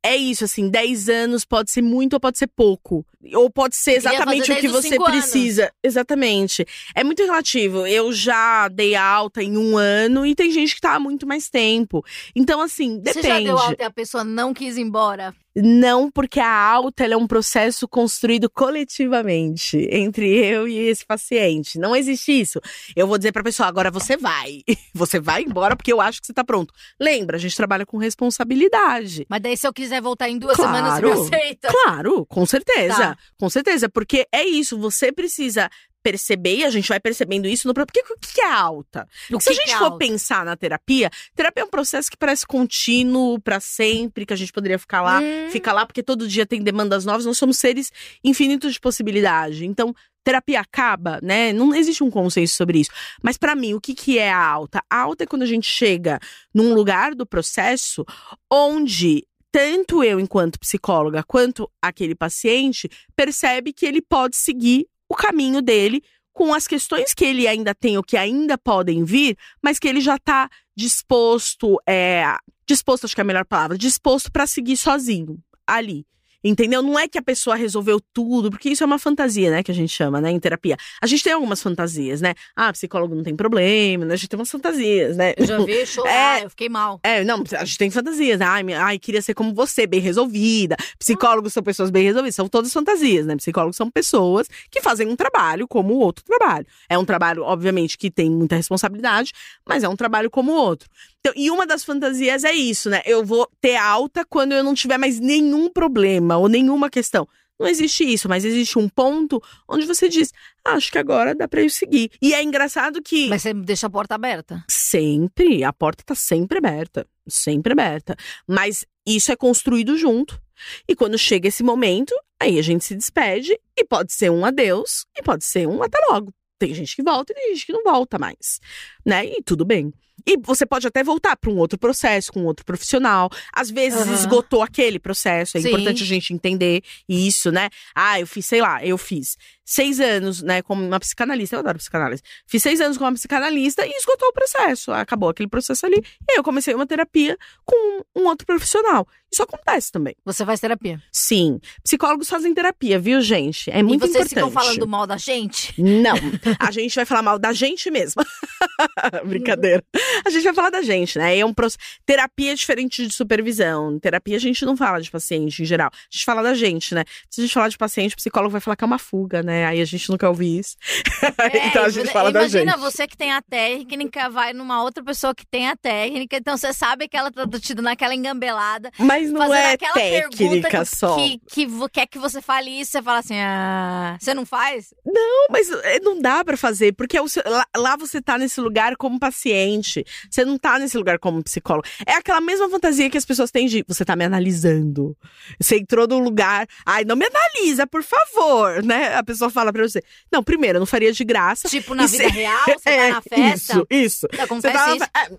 É isso, assim, 10 anos pode ser muito ou pode ser pouco. Ou pode ser exatamente o que você cinco anos. precisa. Exatamente. É muito relativo. Eu já dei alta em um ano e tem gente que tá há muito mais tempo. Então, assim, Você já depende. deu alta e a pessoa não quis ir embora? Não, porque a alta é um processo construído coletivamente entre eu e esse paciente. Não existe isso. Eu vou dizer pra pessoa, agora você vai. Você vai embora porque eu acho que você tá pronto. Lembra, a gente trabalha com responsabilidade. Mas daí, se eu quiser voltar em duas Claro. semanas, você me aceita. Claro, com certeza. Tá. Com certeza. Porque é isso, você precisa perceber, e a gente vai percebendo isso no. Porque o que que é alta? O Se a gente é for alta? pensar na terapia, terapia é um processo que parece contínuo pra sempre, que a gente poderia ficar lá, Hum. fica lá porque todo dia tem demandas novas, nós somos seres infinitos de possibilidade. Então, terapia acaba, né? Não existe um consenso sobre isso. Mas pra mim, o que que é a alta? A alta é quando a gente chega num lugar do processo onde tanto eu enquanto psicóloga quanto aquele paciente percebe que ele pode seguir o caminho dele com as questões que ele ainda tem ou que ainda podem vir, mas que ele já tá disposto, é, disposto acho que é a melhor palavra, disposto para seguir sozinho ali. Entendeu? Não é que a pessoa resolveu tudo, porque isso é uma fantasia, né, que a gente chama, né, em terapia. A gente tem algumas fantasias, né? Ah, psicólogo não tem problema, né? A gente tem umas fantasias, né? Eu já vi chorar, É. eu fiquei mal. É, não, a gente tem fantasias. né? Ai, minha- ai, queria ser como você, bem resolvida. Psicólogos são pessoas bem resolvidas. São todas fantasias, né? Psicólogos são pessoas que fazem um trabalho como o outro trabalho. É um trabalho, obviamente, que tem muita responsabilidade, mas é um trabalho como o outro. Então, e uma das fantasias é isso, né? Eu vou ter alta quando eu não tiver mais nenhum problema ou nenhuma questão. Não existe isso, mas existe um ponto onde você diz: "Ah, acho que agora dá pra eu seguir. E é engraçado que Mas você deixa a porta aberta. Sempre, a porta tá sempre aberta, sempre aberta. Mas isso é construído junto. E quando chega esse momento, aí a gente se despede e pode ser um adeus e pode ser um até logo. Tem gente que volta e tem gente que não volta mais, né? E tudo bem. E você pode até voltar para um outro processo, com outro profissional. Às vezes Aham. esgotou aquele processo, é Sim. importante a gente entender isso, né? Ah, eu fiz, sei lá, eu fiz seis anos, né, como uma psicanalista, eu adoro psicanálise. Fiz seis anos como uma psicanalista e esgotou o processo. Acabou aquele processo ali. E aí eu comecei uma terapia com um outro profissional. Isso acontece também. Você faz terapia. Sim. Psicólogos fazem terapia, viu, gente? É muito e vocês importante. ficam falando mal da gente? Não, a gente vai falar mal da gente mesma. Brincadeira. A gente vai falar da gente, né? É um processo. Terapia é diferente de supervisão. Terapia a gente não fala de paciente em geral. A gente fala da gente, né? Se a gente falar de paciente, o psicólogo vai falar que é uma fuga, né? Aí a gente nunca ouve isso. então a gente fala da gente. É, Imagina você que tem a técnica, vai numa outra pessoa que tem a técnica, então você sabe que ela tá te dando aquela engambelada. Mas não é técnica só. que, que quer que você fale isso, você fala assim, ah, você não faz? Não, mas é, não dá pra fazer, porque é lá, lá você tá nesse lugar como paciente. Você não tá nesse lugar como psicólogo. É aquela mesma fantasia que as pessoas têm de você tá me analisando. Você entrou num lugar, ai, não me analisa, por favor, né? A pessoa fala pra você. Não, primeiro, eu não faria de graça. Tipo, na E vida cê- real, você tá na festa, Isso, isso. Você tá isso. é,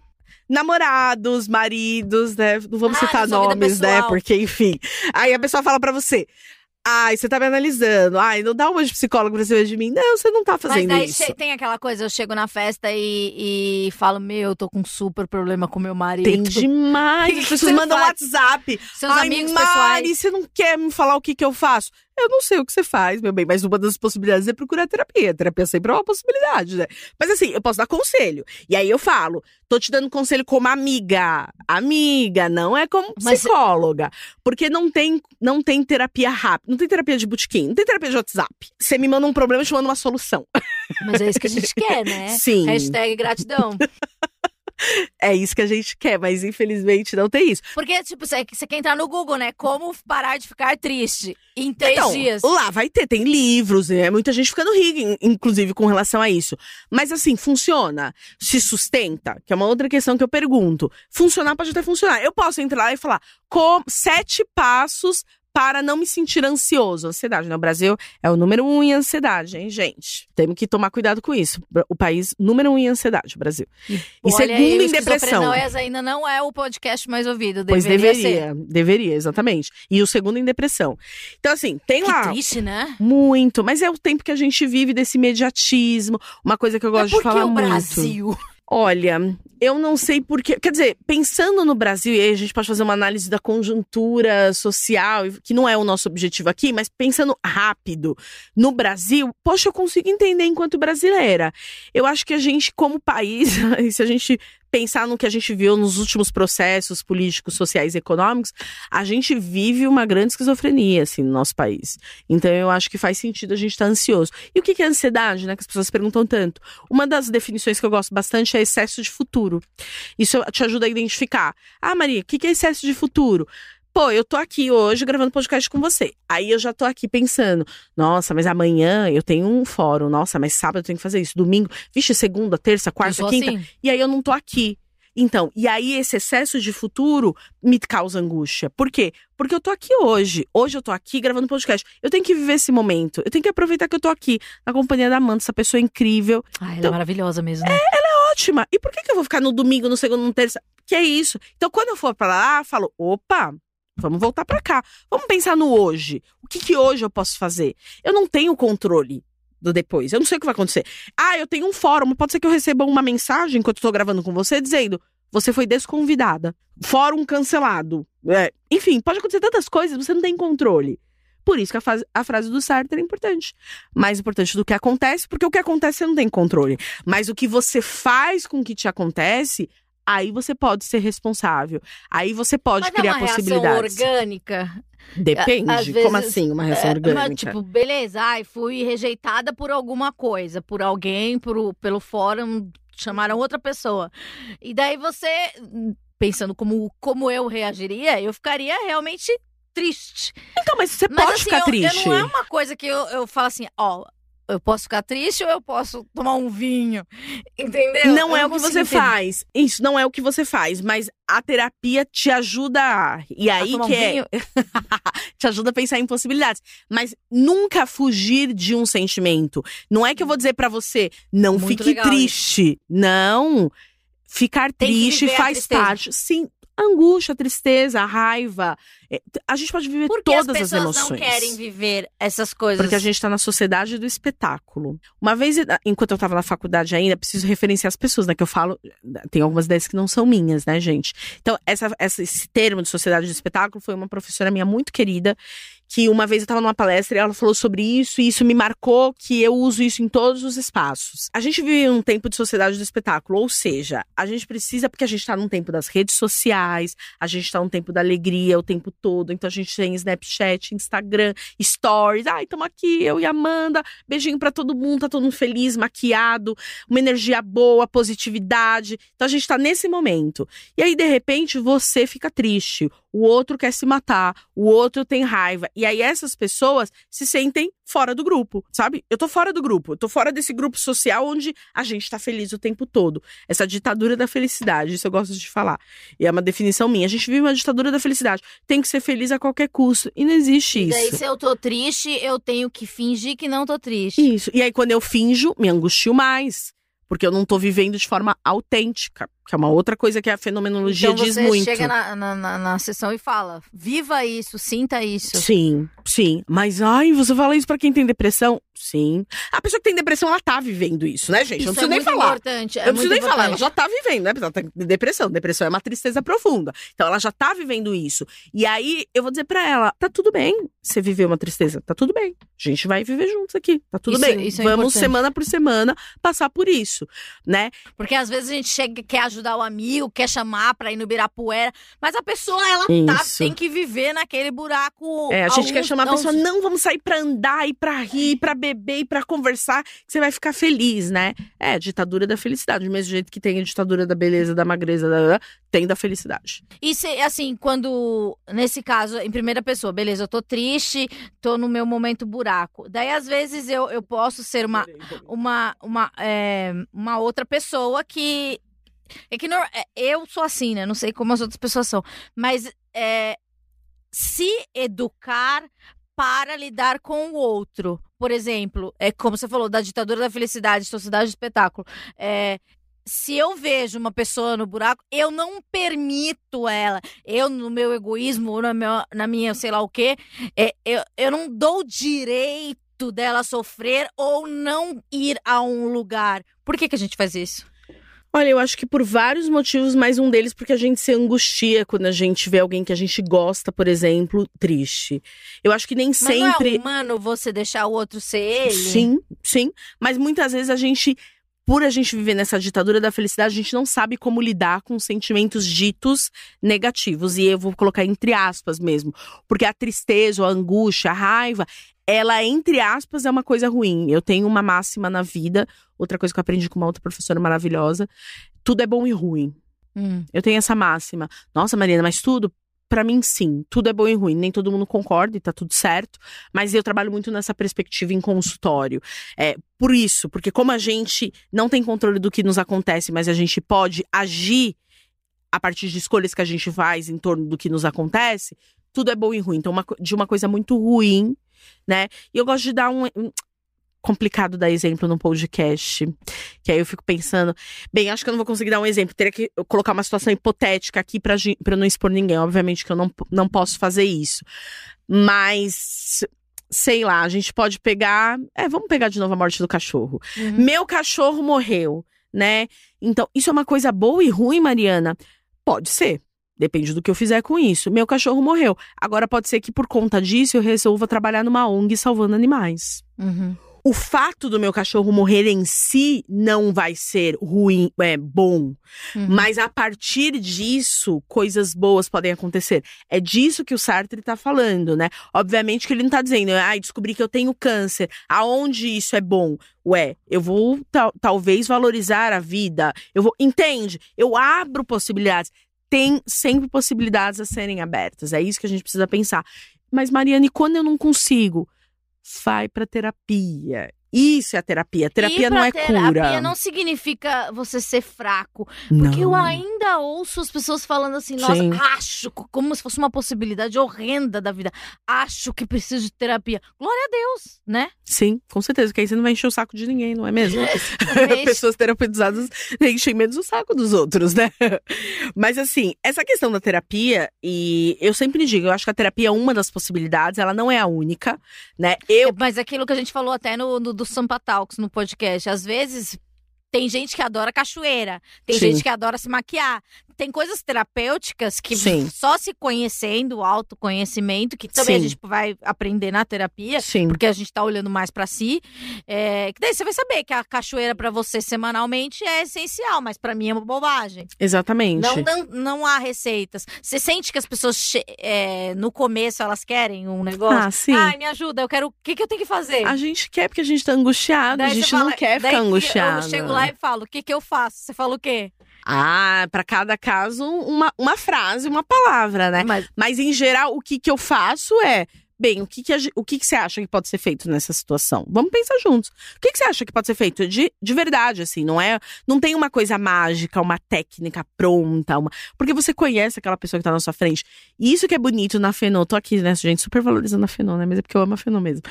namorados, maridos, né? Não vamos Ah, citar nomes, né? Porque, enfim. Aí a pessoa fala pra você. Ai, você tá me analisando. Ai, não dá uma de psicólogo pra cima de mim. Não, você não tá Mas fazendo daí isso. che- tem aquela coisa, eu chego na festa e, e falo, meu, eu tô com um super problema com meu marido. Tem demais. As pessoas você mandam faz? WhatsApp. Seus Ai, amigos Mari, pessoais. você não quer me falar o que, que eu faço? Eu não sei o que você faz, meu bem, mas uma das possibilidades é procurar terapia. Terapia sempre é uma possibilidade, né? Mas assim, eu posso dar conselho. E aí eu falo, tô te dando conselho como amiga. Amiga, não é como Mas- psicóloga. Porque não tem, não tem terapia rápida, não tem terapia de botequim, não tem terapia de WhatsApp. Você me manda um problema, eu te mando uma solução. Mas é isso que a gente quer, né? Sim. Hashtag gratidão. É isso que a gente quer, mas infelizmente não tem isso. Porque, tipo, você, você quer entrar no Google, né? Como parar de ficar triste em três então, dias. Lá vai ter, tem livros, né? Muita gente ficando rica, in- inclusive, com relação a isso. Mas assim, funciona? Se sustenta? Que é uma outra questão que eu pergunto. Funcionar pode até funcionar. Eu posso entrar lá e falar com sete passos para não me sentir ansioso. Ansiedade, né? O Brasil é o número um em ansiedade, hein, gente? Temos que tomar cuidado com isso. O país número um em ansiedade, o Brasil. E Olha segundo aí, em depressão. Ainda não é o podcast mais ouvido. Pois Deveria, ser. deveria, deveria, exatamente. E o segundo em depressão. Então, assim, tem Que lá. triste, né? Muito, mas é o tempo que a gente vive desse imediatismo. Uma coisa que eu gosto Mas de falar o muito. Olha, eu não sei porquê. Quer dizer, pensando no Brasil, e aí a gente pode fazer uma análise da conjuntura social, que não é o nosso objetivo aqui, mas pensando rápido no Brasil, poxa, eu consigo entender enquanto brasileira. Eu acho que a gente, como país, se a gente pensar no que a gente viu nos últimos processos políticos, sociais e econômicos, a gente vive uma grande esquizofrenia, assim, no nosso país. Então, eu acho que faz sentido a gente estar tá ansioso. E o que é ansiedade, né? Que as pessoas perguntam tanto. Uma das definições que eu gosto bastante é excesso de futuro. Isso te ajuda a identificar. Ah, Maria, o que é excesso de futuro? Pô, eu tô aqui hoje gravando podcast com você. Aí eu já tô aqui pensando, nossa, mas amanhã eu tenho um fórum, nossa, mas sábado eu tenho que fazer isso, domingo, vixe, segunda, terça, quarta, quinta. Assim. E aí eu não tô aqui. Então, e aí esse excesso de futuro me causa angústia. Por quê? Porque eu tô aqui hoje. Hoje eu tô aqui gravando podcast. Eu tenho que viver esse momento. Eu tenho que aproveitar que eu tô aqui na companhia da Amanda, essa pessoa incrível. Ai, ela é então, é maravilhosa mesmo. Né? É, ela é ótima. E por que, que eu vou ficar no domingo, no segundo, no terça? Que é isso? Então, quando eu for para lá, eu falo, opa, Vamos voltar para cá. Vamos pensar no hoje. O que, que hoje eu posso fazer? Eu não tenho controle do depois. Eu não sei o que vai acontecer. Ah, eu tenho um fórum. Pode ser que eu receba uma mensagem enquanto tô gravando com você dizendo: você foi desconvidada. Fórum cancelado. É. Enfim, pode acontecer tantas coisas, você não tem controle. Por isso que a, fase, a, frase do Sartre é importante. Mais importante do que acontece, porque o que acontece você não tem controle. Mas o que você faz com o que te acontece, aí você pode ser responsável. Aí você pode mas criar é uma possibilidades. orgânica. Depende. Como assim, uma reação é, orgânica? Mas, tipo, beleza, ai, fui rejeitada por alguma coisa, por alguém, por, pelo fórum, chamaram outra pessoa. E daí você, pensando como, como eu reagiria, eu ficaria realmente triste. Então, mas você mas, pode assim, ficar eu, triste. Eu, não é uma coisa que eu, eu falo assim, ó, eu posso ficar triste ou eu posso tomar um vinho. Entendeu? Não eu é não o que você entender. faz. Isso não é o que você faz, mas a terapia te ajuda. A... E aí a que um é. te ajuda a pensar em possibilidades. Mas nunca fugir de um sentimento. Não é que eu vou dizer para você, não Muito fique triste. Isso. Não. Ficar Tem triste faz parte. Sim, a angústia, a tristeza, a raiva. É, a gente pode viver Por todas as, as emoções. não querem viver essas coisas? Porque a gente está na sociedade do espetáculo. Uma vez, enquanto eu estava na faculdade ainda, preciso referenciar as pessoas, né? Que eu falo, tem algumas ideias que não são minhas, né, gente? Então, essa, essa, esse termo de sociedade do espetáculo foi uma professora minha muito querida que uma vez eu estava numa palestra e ela falou sobre isso e isso me marcou que eu uso isso em todos os espaços. A gente vive um tempo de sociedade do espetáculo, ou seja, a gente precisa porque a gente está num tempo das redes sociais, a gente está num tempo da alegria o tempo todo, então a gente tem Snapchat, Instagram, Stories, ai, estamos aqui, eu e Amanda, beijinho para todo mundo, tá todo mundo feliz, maquiado, uma energia boa, positividade. Então a gente está nesse momento. E aí de repente você fica triste, o outro quer se matar, o outro tem raiva. E aí essas pessoas se sentem fora do grupo, sabe? Eu tô fora do grupo, eu tô fora desse grupo social onde a gente tá feliz o tempo todo. Essa ditadura da felicidade, isso eu gosto de falar. E é uma definição minha. A gente vive uma ditadura da felicidade. Tem que ser feliz a qualquer custo. E não existe isso. E daí, se eu tô triste, eu tenho que fingir que não tô triste. Isso. E aí, quando eu finjo, me angustio mais. Porque eu não tô vivendo de forma autêntica. Que é uma outra coisa que a fenomenologia então diz muito. Você chega na, na, na, na, sessão e fala: viva isso, sinta isso. Sim, sim. Mas, ai, você fala isso para quem tem depressão? Sim. A pessoa que tem depressão, ela tá vivendo isso, né, gente? Isso eu não preciso é nem falar. Importante, é eu não preciso nem importante. falar, ela já tá vivendo, né? Ela tá depressão. Depressão é uma tristeza profunda. Então, ela já tá vivendo isso. E aí, eu vou dizer para ela: tá tudo bem você viver uma tristeza. Tá tudo bem. A gente vai viver juntos aqui. Tá tudo isso, bem. Isso é Vamos, importante. semana por semana, passar por isso, né? Porque às vezes a gente chega quer ajudar o amigo, quer chamar pra ir no Ibirapuera, mas a pessoa, ela tá, tem que viver naquele buraco. É, a gente quer chamar a pessoa, não, vamos sair pra andar, ir pra rir, pra beber, e pra conversar, que você vai ficar feliz, né? É, ditadura da felicidade. Do mesmo jeito que tem a ditadura da beleza, da magreza, da, tem da felicidade. E se, assim, quando, nesse caso, em primeira pessoa, beleza, eu tô triste, tô no meu momento buraco. Daí, às vezes, eu, eu posso ser uma, uma, uma, é, uma outra pessoa que é que é, eu sou assim, né? Não sei como as outras pessoas são. Mas é, se educar para lidar com o outro. Por exemplo, é como você falou, da ditadura da felicidade, sociedade de espetáculo. É, se eu vejo uma pessoa no buraco, eu não permito ela. Eu, no meu egoísmo, na, meu, na minha sei lá o quê, é, eu, eu não dou direito dela sofrer ou não ir a um lugar. Por que, que a gente faz isso? Olha, eu acho que por vários motivos, mas um deles porque a gente se angustia quando a gente vê alguém que a gente gosta, por exemplo, triste. Eu acho que nem mas sempre. Não é humano você deixar o outro ser ele? Sim, sim. Mas muitas vezes a gente por a gente viver nessa ditadura da felicidade, a gente não sabe como lidar com sentimentos ditos negativos. E eu vou colocar entre aspas mesmo. Porque a tristeza, a angústia, a raiva, ela, entre aspas, é uma coisa ruim. Eu tenho uma máxima na vida, outra coisa que eu aprendi com uma outra professora maravilhosa: tudo é bom e ruim. Hum. Eu tenho essa máxima. Nossa, Mariana, mas tudo, Pra mim, sim. Tudo é bom e ruim. Nem todo mundo concorda e tá tudo certo. Mas eu trabalho muito nessa perspectiva em consultório. É, por isso, porque como a gente não tem controle do que nos acontece, mas a gente pode agir a partir de escolhas que a gente faz em torno do que nos acontece, tudo é bom e ruim. Então, uma, de uma coisa muito ruim, né? E eu gosto de dar um complicado dar exemplo no podcast. Que aí eu fico pensando, bem, acho que eu não vou conseguir dar um exemplo. Teria que colocar uma situação hipotética aqui pra, pra não expor ninguém. Obviamente que eu não, não posso fazer isso. Mas, sei lá, a gente pode pegar. É, vamos pegar de novo a morte do cachorro. Uhum. Meu cachorro morreu, né? Então, isso é uma coisa boa e ruim, Mariana? Pode ser. Depende do que eu fizer com isso. Meu cachorro morreu. Agora pode ser que por conta disso eu resolva trabalhar numa ONG salvando animais. Uhum. O fato do meu cachorro morrer em si não vai ser ruim, é bom. Uhum. Mas a partir disso, coisas boas podem acontecer. É disso que o Sartre tá falando, né? Obviamente que ele não tá dizendo, ai, ah, descobri que eu tenho câncer. Aonde isso é bom? Ué, eu vou tal, talvez valorizar a vida. Eu vou, entende? Eu abro possibilidades. Tem sempre possibilidades a serem abertas. É isso que a gente precisa pensar. Mas Mariane, quando eu não consigo? Vai para terapia. Isso é a terapia. Terapia não é terapia cura. Terapia não significa você ser fraco. Porque não. eu ainda ouço as pessoas falando assim, nossa, Sim. acho, como se fosse uma possibilidade horrenda da vida. Acho que preciso de terapia. Glória a Deus, né? Sim, com certeza, porque aí você não vai encher o saco de ninguém, não é mesmo? Pessoas terapeutizadas enchem menos o saco dos outros, né? Mas assim, essa questão da terapia, e eu sempre digo, eu acho que a terapia é uma das possibilidades, ela não é a única, né? Eu. Mas aquilo que a gente falou até no, no do Sampa Talks, no podcast, às vezes tem gente que adora cachoeira, tem Sim. gente que adora se maquiar. Tem coisas terapêuticas que Sim. só se conhecendo, o autoconhecimento, que também a Sim. gente vai aprender na terapia, Sim. porque a gente tá olhando mais pra si. É, que daí você vai saber que a cachoeira pra você semanalmente é essencial, mas pra mim é uma bobagem. Exatamente. Não, não, não há receitas. Você sente que as pessoas é, no começo elas querem um negócio? Ah, sim. Ai, me ajuda, eu quero. O que, que eu tenho que fazer? A gente quer porque a gente tá angustiado, a Daí você gente não fala- quer daí ficar angustiado. Eu chego lá e falo, o que que eu faço? Você fala o quê? Ah, pra cada caso, uma, uma frase, uma palavra, né? Mas, Mas em geral, o que, que eu faço é. Bem, o que, que, o que, que você acha que pode ser feito nessa situação? Vamos pensar juntos. O que, que você acha que pode ser feito de, de verdade, assim? Não é. Não tem uma coisa mágica, uma técnica pronta, uma. Porque você conhece aquela pessoa que tá na sua frente. E isso que é bonito na Fenô. Tô aqui, né, gente, super valorizando a Fenô, né? Mas é porque eu amo a Fenô mesmo.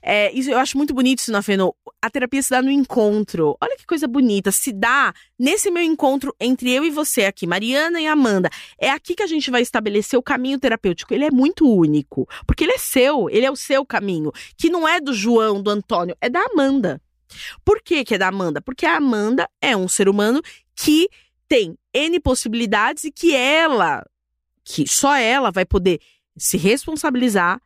É, isso, eu acho muito bonito isso na Fenô. A terapia se dá no encontro. Olha que coisa bonita. Se dá nesse meu encontro entre eu e você aqui, Mariana e Amanda. É aqui que a gente vai estabelecer o caminho terapêutico. Ele é muito único, porque ele é seu, ele é o seu caminho, que não é do João, do Antônio, é da Amanda. Por que, que é da Amanda? Porque a Amanda é um ser humano que tem N possibilidades e que ela, que só ela vai poder se responsabilizar,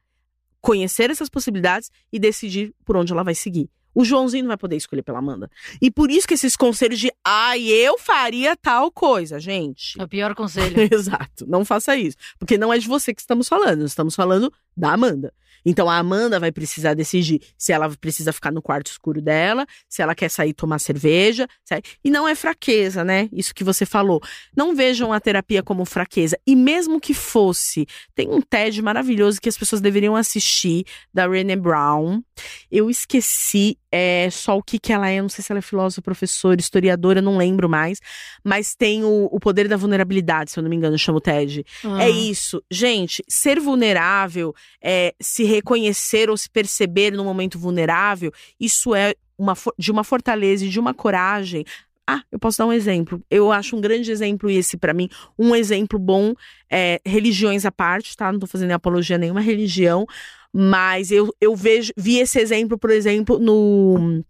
conhecer essas possibilidades e decidir por onde ela vai seguir. O Joãozinho não vai poder escolher pela Amanda. E por isso que esses conselhos de, ai, eu faria tal coisa, gente. é o pior conselho. Exato. Não faça isso. Porque não é de você que estamos falando. Estamos falando da Amanda. Então a Amanda vai precisar decidir se ela precisa ficar no quarto escuro dela, se ela quer sair tomar cerveja. se- E não é fraqueza, né? Isso que você falou. Não vejam a terapia como fraqueza. E mesmo que fosse, tem um TED maravilhoso que as pessoas deveriam assistir, da Brené Brown. Eu esqueci é, só o que, que ela é. Não sei se ela é filósofa, professora, historiadora, não lembro mais. Mas tem o, o poder da vulnerabilidade, se eu não me engano, chama o TED. Ah. É isso. Gente, ser vulnerável, é, se reconhecer ou se perceber no momento vulnerável, isso é uma, de uma fortaleza e de uma coragem. Ah, eu posso dar um exemplo. Eu acho um grande exemplo esse pra mim. Um exemplo bom, é, religiões à parte, tá? Não tô fazendo apologia a nenhuma religião, mas eu, eu vejo, vi esse exemplo, por exemplo, no,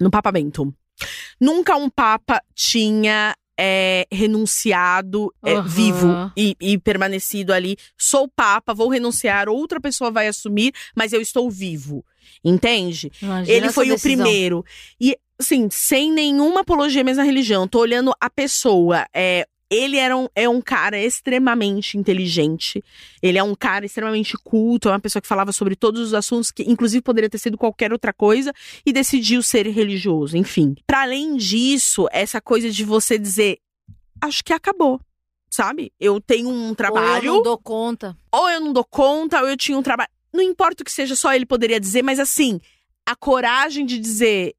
no Papa Bento. Nunca um Papa tinha é, renunciado é, Aham. vivo e, e permanecido ali. Sou Papa, vou renunciar, outra pessoa vai assumir, mas eu estou vivo. Entende? Imagina Ele foi o primeiro. E assim, sem nenhuma apologia mesmo à religião. Tô olhando a pessoa. É, ele era um, é um cara extremamente inteligente. Ele é um cara extremamente culto. É uma pessoa que falava sobre todos os assuntos, que inclusive poderia ter sido qualquer outra coisa, e decidiu ser religioso. Enfim. Para além disso, essa coisa de você dizer, acho que acabou. Sabe? Eu tenho um trabalho. Ou eu não dou conta. Ou eu não dou conta, ou eu tinha um trabalho. Não importa o que seja, só ele poderia dizer, mas assim, a coragem de dizer.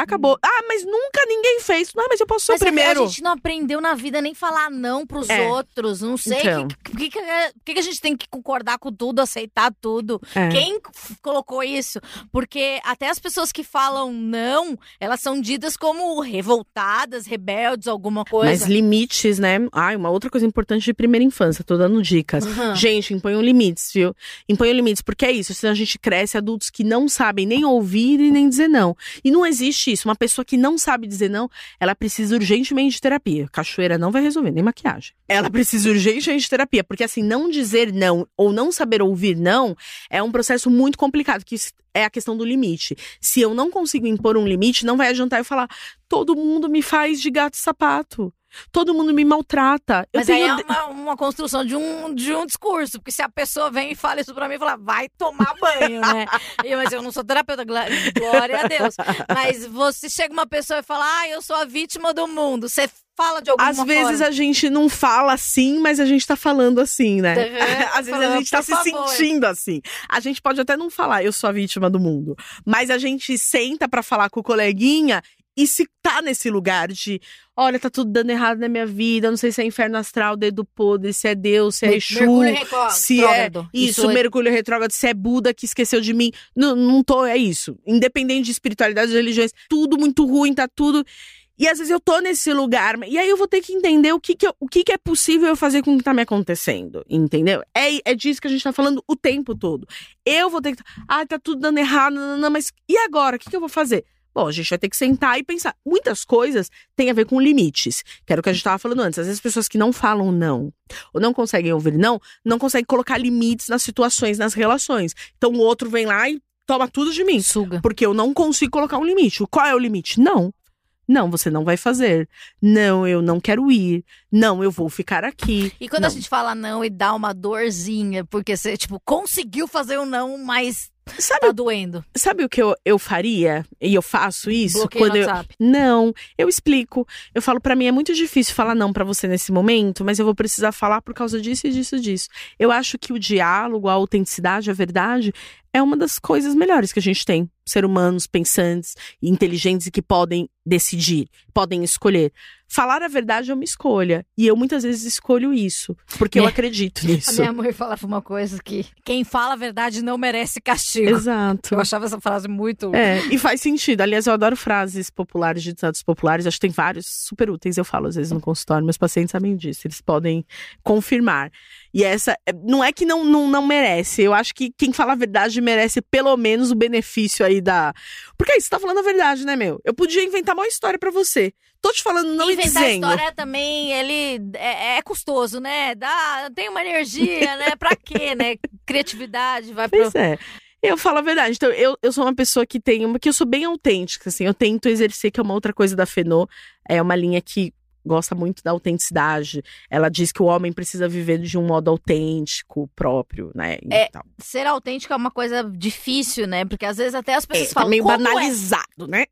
Acabou. Ah, mas nunca ninguém fez. Não, mas eu posso ser Mas o é primeiro. a gente não aprendeu na vida nem falar não pros É. outros. Não sei. Então. Por que, que, que, que a gente tem que concordar com tudo, aceitar tudo? É. Quem colocou isso? Porque até as pessoas que falam não, elas são ditas como revoltadas, rebeldes, alguma Mas coisa. limites, né? Ai, uma outra coisa importante de primeira infância, tô dando dicas. Aham. Gente, imponham limites, viu? Imponham limites, porque é isso, senão a gente cresce adultos que não sabem nem ouvir e nem dizer não. E não existe isso. Uma pessoa que não sabe dizer não, ela precisa urgentemente de terapia. Cachoeira não vai resolver, nem maquiagem. Ela precisa urgentemente de terapia, porque assim, não dizer não ou não saber ouvir não é um processo muito complicado, que é a questão do limite. Se eu não consigo impor um limite, não vai adiantar eu falar, todo mundo me faz de gato e sapato. Todo mundo me maltrata. Eu Mas tenho aí é uma, uma construção de um, de um discurso, porque se a pessoa vem e fala isso pra mim, fala, vai tomar banho, né? Mas eu não sou terapeuta, gló- glória a Deus. Mas você chega uma pessoa e fala, ah, eu sou a vítima do mundo. Você fala de alguma Às forma. vezes a gente não fala assim, mas a gente tá falando assim, né? Uhum. Às vezes a gente tá "Por se favor." sentindo assim. A gente pode até não falar, eu sou a vítima do mundo. Mas a gente senta pra falar com o coleguinha e se tá nesse lugar de, olha, tá tudo dando errado na minha vida, não sei se é inferno astral, dedo podre, se é Deus, se é Exu. Se é retrógrado. isso, é- Mercúrio retrógrado, se é Buda que esqueceu de mim. Não, não tô, é isso. Independente de espiritualidade, de religiões, tudo muito ruim, tá tudo. E às vezes eu tô nesse lugar, e aí eu vou ter que entender o que, que, eu- o que, que é possível eu fazer com o que tá me acontecendo, entendeu? É, é disso que a gente tá falando o tempo todo. Eu vou ter que. Ah, tá tudo dando errado, não, não, não, mas e agora? O que, que eu vou fazer? Bom, a gente vai ter que sentar e pensar. Muitas coisas têm a ver com limites, que era o que a gente tava falando antes. Às vezes as pessoas que não falam não, ou não conseguem ouvir não, não conseguem colocar limites nas situações, nas relações. Então o outro vem lá e toma tudo de mim. Suga. Porque eu não consigo colocar um limite. Qual é o limite? Não. Não, você não vai fazer. Não, eu não quero ir. Não, eu vou ficar aqui. E quando a Não. gente fala não e dá uma dorzinha, porque você, tipo, conseguiu fazer o não, mas Sabe, tá doendo. sabe o que eu, eu faria? E eu faço isso Bloqueio quando eu. Não, eu explico. Eu falo pra mim é muito difícil falar não pra você nesse momento, mas eu vou precisar falar por causa disso e disso e disso. Eu acho que o diálogo, a autenticidade, a verdade é uma das coisas melhores que a gente tem. Ser humanos pensantes, e inteligentes e que podem decidir, podem escolher. Falar a verdade é uma escolha. E eu muitas vezes escolho isso, porque eu É. acredito A nisso. minha mãe falava uma coisa que quem fala a verdade não merece castigo. Exato. Eu achava essa frase muito. É, e faz sentido. Aliás, eu adoro frases populares, de ditados populares. Acho que tem vários super úteis. Eu falo às vezes no consultório. Meus pacientes sabem disso. Eles podem confirmar. E essa, é, não é que não, não, não merece. Eu acho que quem fala a verdade merece pelo menos o benefício aí da. Porque aí você tá falando a verdade, né, meu? Eu podia inventar uma história pra você. Tô te falando não Inventar dizendo. história também, ele é, é custoso, né? Dá, tem uma energia, né? Pra quê, né? Criatividade, vai pro... Pois é. Eu falo a verdade. Então, eu, eu sou uma pessoa que tem uma. que eu sou bem autêntica, assim. Eu tento exercer, que é uma outra coisa da Fenô. É uma linha que gosta muito da autenticidade. Ela diz que o homem precisa viver de um modo autêntico, próprio, né? E É. Ser autêntico é uma coisa difícil, né? Porque às vezes até as É, pessoas tá falam. meio "Como é?" banalizado, né?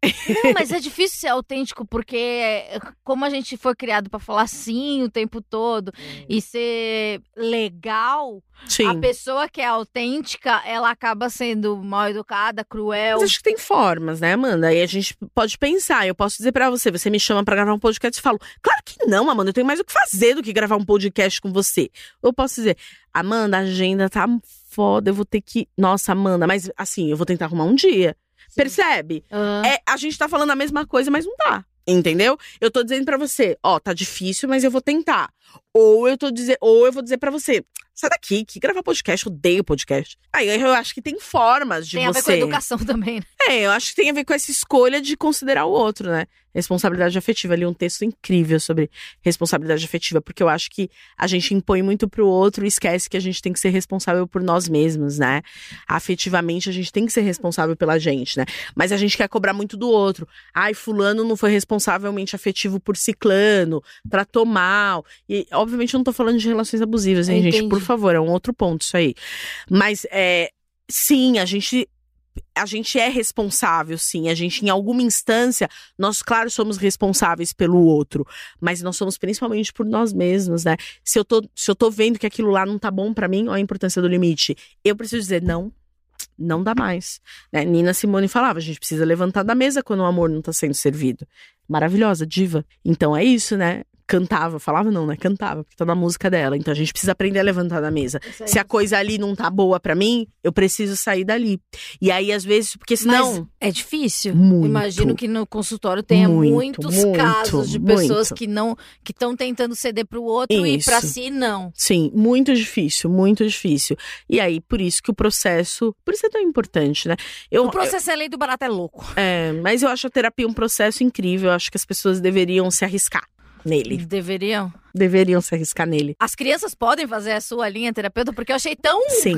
Não, mas é difícil ser autêntico porque é, como a gente foi criado pra falar sim o tempo todo e ser legal, Sim. a pessoa que é autêntica, ela acaba sendo mal educada, cruel. Mas acho que tem formas, né, Amanda? Aí a gente pode pensar. Eu posso dizer pra você, você me chama pra gravar um podcast e falo, claro que não, Amanda, eu tenho mais o que fazer do que gravar um podcast com você. Eu posso dizer, Amanda, a agenda tá foda, eu vou ter que. Nossa, Amanda, mas assim, eu vou tentar arrumar um dia. Percebe? Ah, É, a gente tá falando a mesma coisa, mas não tá. Entendeu? Eu tô dizendo pra você, ó, tá difícil, mas eu vou tentar. Ou eu tô dizer, ou eu vou dizer pra você, sai daqui, que gravar podcast, eu odeio podcast. Aí eu acho que tem formas de tem a ver com você. educação também, né? É, eu acho que tem a ver com essa escolha de considerar o outro, né? Responsabilidade afetiva. Ali um texto incrível sobre responsabilidade afetiva, porque eu acho que a gente impõe muito pro outro e esquece que a gente tem que ser responsável por nós mesmos, né? Afetivamente a gente tem que ser responsável pela gente, né? Mas a gente quer cobrar muito do outro. Ai, fulano não foi responsavelmente afetivo por ciclano, tratou mal. E obviamente eu não tô falando de relações abusivas, hein, gente? Por favor, é um outro ponto isso aí. Mas é sim, a gente a gente é responsável, sim. A gente, em alguma instância, nós, claro, somos responsáveis pelo outro, mas nós somos principalmente por nós mesmos, né? Se eu tô, se eu tô vendo que aquilo lá não tá bom para mim, olha a importância do limite. Eu preciso dizer não. Não dá mais. Né? Nina Simone falava: a gente precisa levantar da mesa quando o amor não tá sendo servido. Maravilhosa, diva. Então é isso, né? Cantava, falava não, né? Cantava, porque tá na música dela. Então a gente precisa aprender a levantar da mesa. Se a coisa ali não tá boa para mim, eu preciso sair dali. E aí, às vezes, porque senão. Mas é difícil. Muito. Imagino que no consultório tenha Muito, muitos muito, casos de pessoas muito. que não que estão tentando ceder pro outro e Isso. pra si não. Sim, muito difícil, muito difícil. E aí, por isso que o processo. Por isso é tão importante, né? Eu, O processo é lei do barato é louco. é, mas eu acho a terapia um processo incrível. Eu acho que as pessoas deveriam se arriscar nele. Deveriam. Deveriam se arriscar nele. As crianças podem fazer a sua linha terapeuta porque eu achei tão Sim.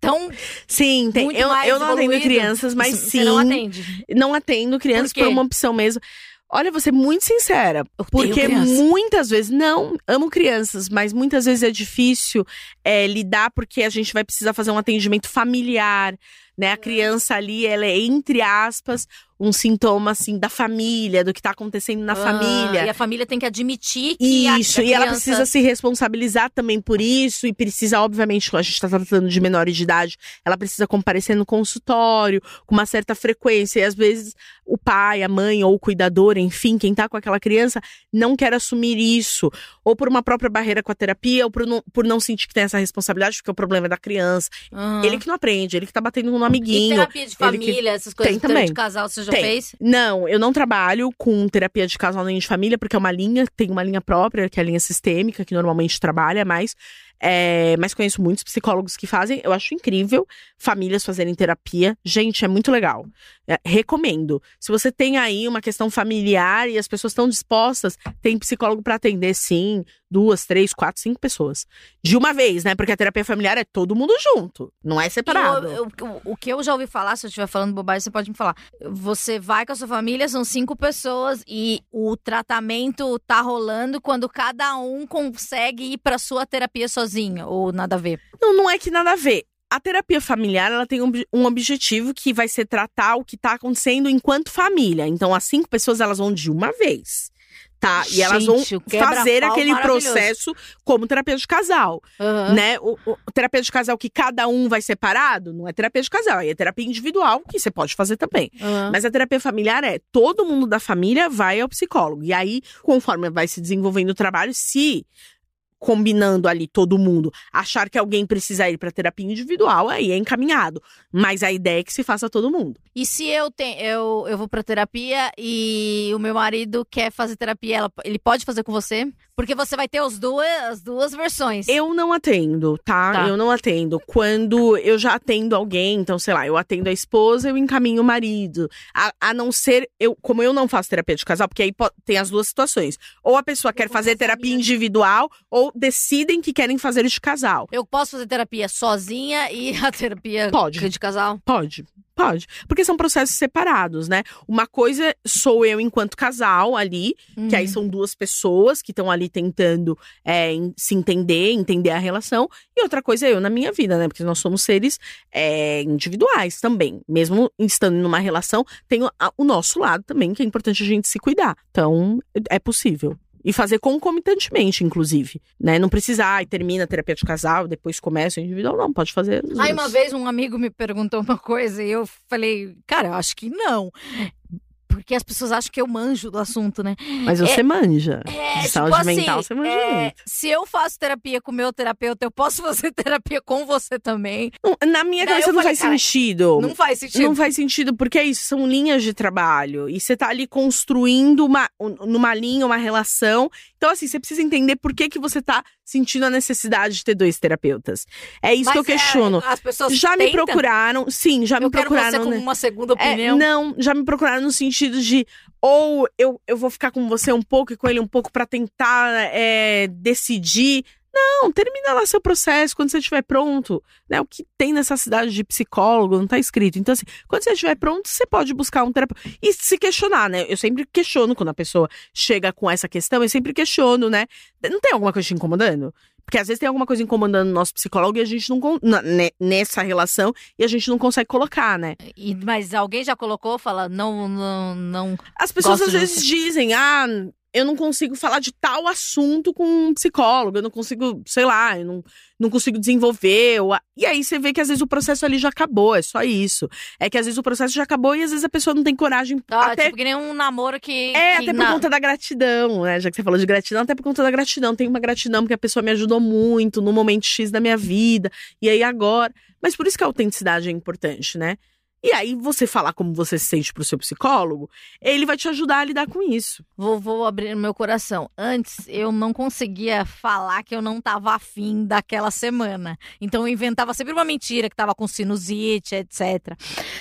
tão Sim, tem. muito Eu, eu não atendo evoluído. crianças, mas Você sim. não atende. não atendo crianças Por por, uma opção mesmo. Olha, vou ser muito sincera. Porque muitas vezes, não, amo crianças, mas muitas vezes é difícil é, lidar porque a gente vai precisar fazer um atendimento familiar, né? A criança ali, ela é, entre aspas, um sintoma, assim, da família, do que tá acontecendo na Ah, família. E a família tem que admitir que a- Isso, a e ela precisa se responsabilizar também por isso, e precisa, obviamente, quando a gente está tratando de menores de idade, ela precisa comparecer no consultório com uma certa frequência, e às vezes o pai, a mãe ou o cuidador, enfim, quem tá com aquela criança, não quer assumir isso, ou por uma própria barreira com a terapia, ou por não, por não sentir que tem essa responsabilidade, porque o problema é da criança. Aham. Ele que não aprende, ele que tá batendo no E amiguinho. terapia de ele que- família, essas coisas Tem também. de casal, você já Tem. fez? Não, eu não trabalho com terapia de casal nem de família, porque é uma linha, tem uma linha própria, que é a linha sistêmica, que normalmente trabalha mais. É, mas conheço muitos psicólogos que fazem. Eu acho incrível famílias fazerem terapia. Gente, é muito legal. É, recomendo. Se você tem aí uma questão familiar e as pessoas estão dispostas, tem psicólogo para atender, sim. Duas, três, quatro, cinco pessoas. De uma vez, né? Porque a terapia familiar é todo mundo junto. Não é separado. E o- o- que eu já ouvi falar, se eu estiver falando bobagem, você pode me falar. Você vai com a sua família, são cinco pessoas e o tratamento tá rolando quando cada um consegue ir pra sua terapia sozinho, ou nada a ver. Não, não é que nada a ver. A terapia familiar, ela tem um, um objetivo que vai ser tratar o que tá acontecendo enquanto família. Então, as cinco pessoas, elas vão de uma vez. Tá? E elas vão Gente, fazer aquele processo como terapia de casal, Aham. né? O, o- terapia de casal que cada um vai separado, não é terapia de casal, aí é terapia individual, que você pode fazer também. Aham. Mas a terapia familiar é todo mundo da família vai ao psicólogo. E aí, conforme vai se desenvolvendo o trabalho, se combinando ali todo mundo, achar que alguém precisa ir para terapia individual, aí é encaminhado. Mas a ideia é que se faça todo mundo. E se eu tenho, eu, eu vou pra terapia e o meu marido quer fazer terapia, ela- ele pode fazer com você? Porque você vai ter os duas, as duas versões. Eu não atendo, tá? Tá. Eu não atendo. Quando eu já atendo alguém, então, sei lá, eu atendo a esposa, eu encaminho o marido. A, a não ser, eu, como eu não faço terapia de casal, porque aí tem as duas situações. Ou a pessoa quer vou fazer terapia família. individual, ou decidem que querem fazer de casal. Eu posso fazer terapia sozinha e a terapia Pode. de casal? Pode, pode. Porque são processos separados, né? Uma coisa sou eu enquanto casal ali, que aí Uhum. são duas pessoas que estão ali tentando é, se entender, entender a relação. E outra coisa é eu na minha vida, né? Porque nós somos seres é, individuais também. Mesmo estando numa relação, tem o nosso lado também, que é importante a gente se cuidar. Então, é possível. E fazer concomitantemente, inclusive. Né? Não precisa, ai, termina a terapia de casal, depois começa o individual. Não, pode fazer. Aí uma vez um amigo me perguntou uma coisa e eu falei, cara, eu acho que não. Porque as pessoas acham que eu manjo do assunto, né? Mas você manja. É, De saúde tipo mental, assim, você manja é, muito. se eu faço terapia com o meu terapeuta, eu posso fazer terapia com você também. Na minha Daí cabeça não falei, faz cara, sentido. Não faz sentido. Não faz sentido, porque é isso, são linhas de trabalho. E você tá ali construindo uma, um- numa linha, uma relação. Então, assim, você precisa entender por que, que você tá sentindo a necessidade de ter dois terapeutas. É isso Mas, que eu questiono. é, as pessoas já me tentam. procuraram, sim, já me Eu quero procuraram. você como né? uma segunda É, opinião. não, já me procuraram no sentido de ou eu, eu vou ficar com você um pouco e com ele um pouco pra tentar é, decidir. Não, termina lá seu processo quando você estiver pronto. Né? O que tem nessa cidade de psicólogo não tá escrito. Então, assim, quando você estiver pronto, você pode buscar um terapeuta. E se questionar, né? Eu sempre questiono quando a pessoa chega com essa questão, eu sempre questiono, né? Não tem alguma coisa te incomodando? Porque às vezes tem alguma coisa incomodando o nosso psicólogo e a gente não. ne- nessa relação e a gente não consegue colocar, né? E- mas alguém já colocou, fala, não, não, não. As pessoas às vezes dizem, ah, eu não consigo falar de tal assunto com um psicólogo, eu não consigo, sei lá, eu não, não consigo desenvolver. ou E aí você vê que às vezes o processo ali já acabou, é só isso. É que às vezes o processo já acabou e às vezes a pessoa não tem coragem. Ah, até Tipo que nem um namoro que. é, que até por na- conta da gratidão, né? Já que você falou de gratidão, até por conta da gratidão. Tem uma gratidão porque a pessoa me ajudou muito no momento X da minha vida, e aí agora. Mas por isso que a autenticidade é importante, né? E aí você falar como você se sente pro seu psicólogo, ele vai te ajudar a lidar com isso. Vou, vou abrir meu coração. Antes, eu não conseguia falar que eu não tava afim daquela semana. Então, eu inventava sempre uma mentira que tava com sinusite, etc.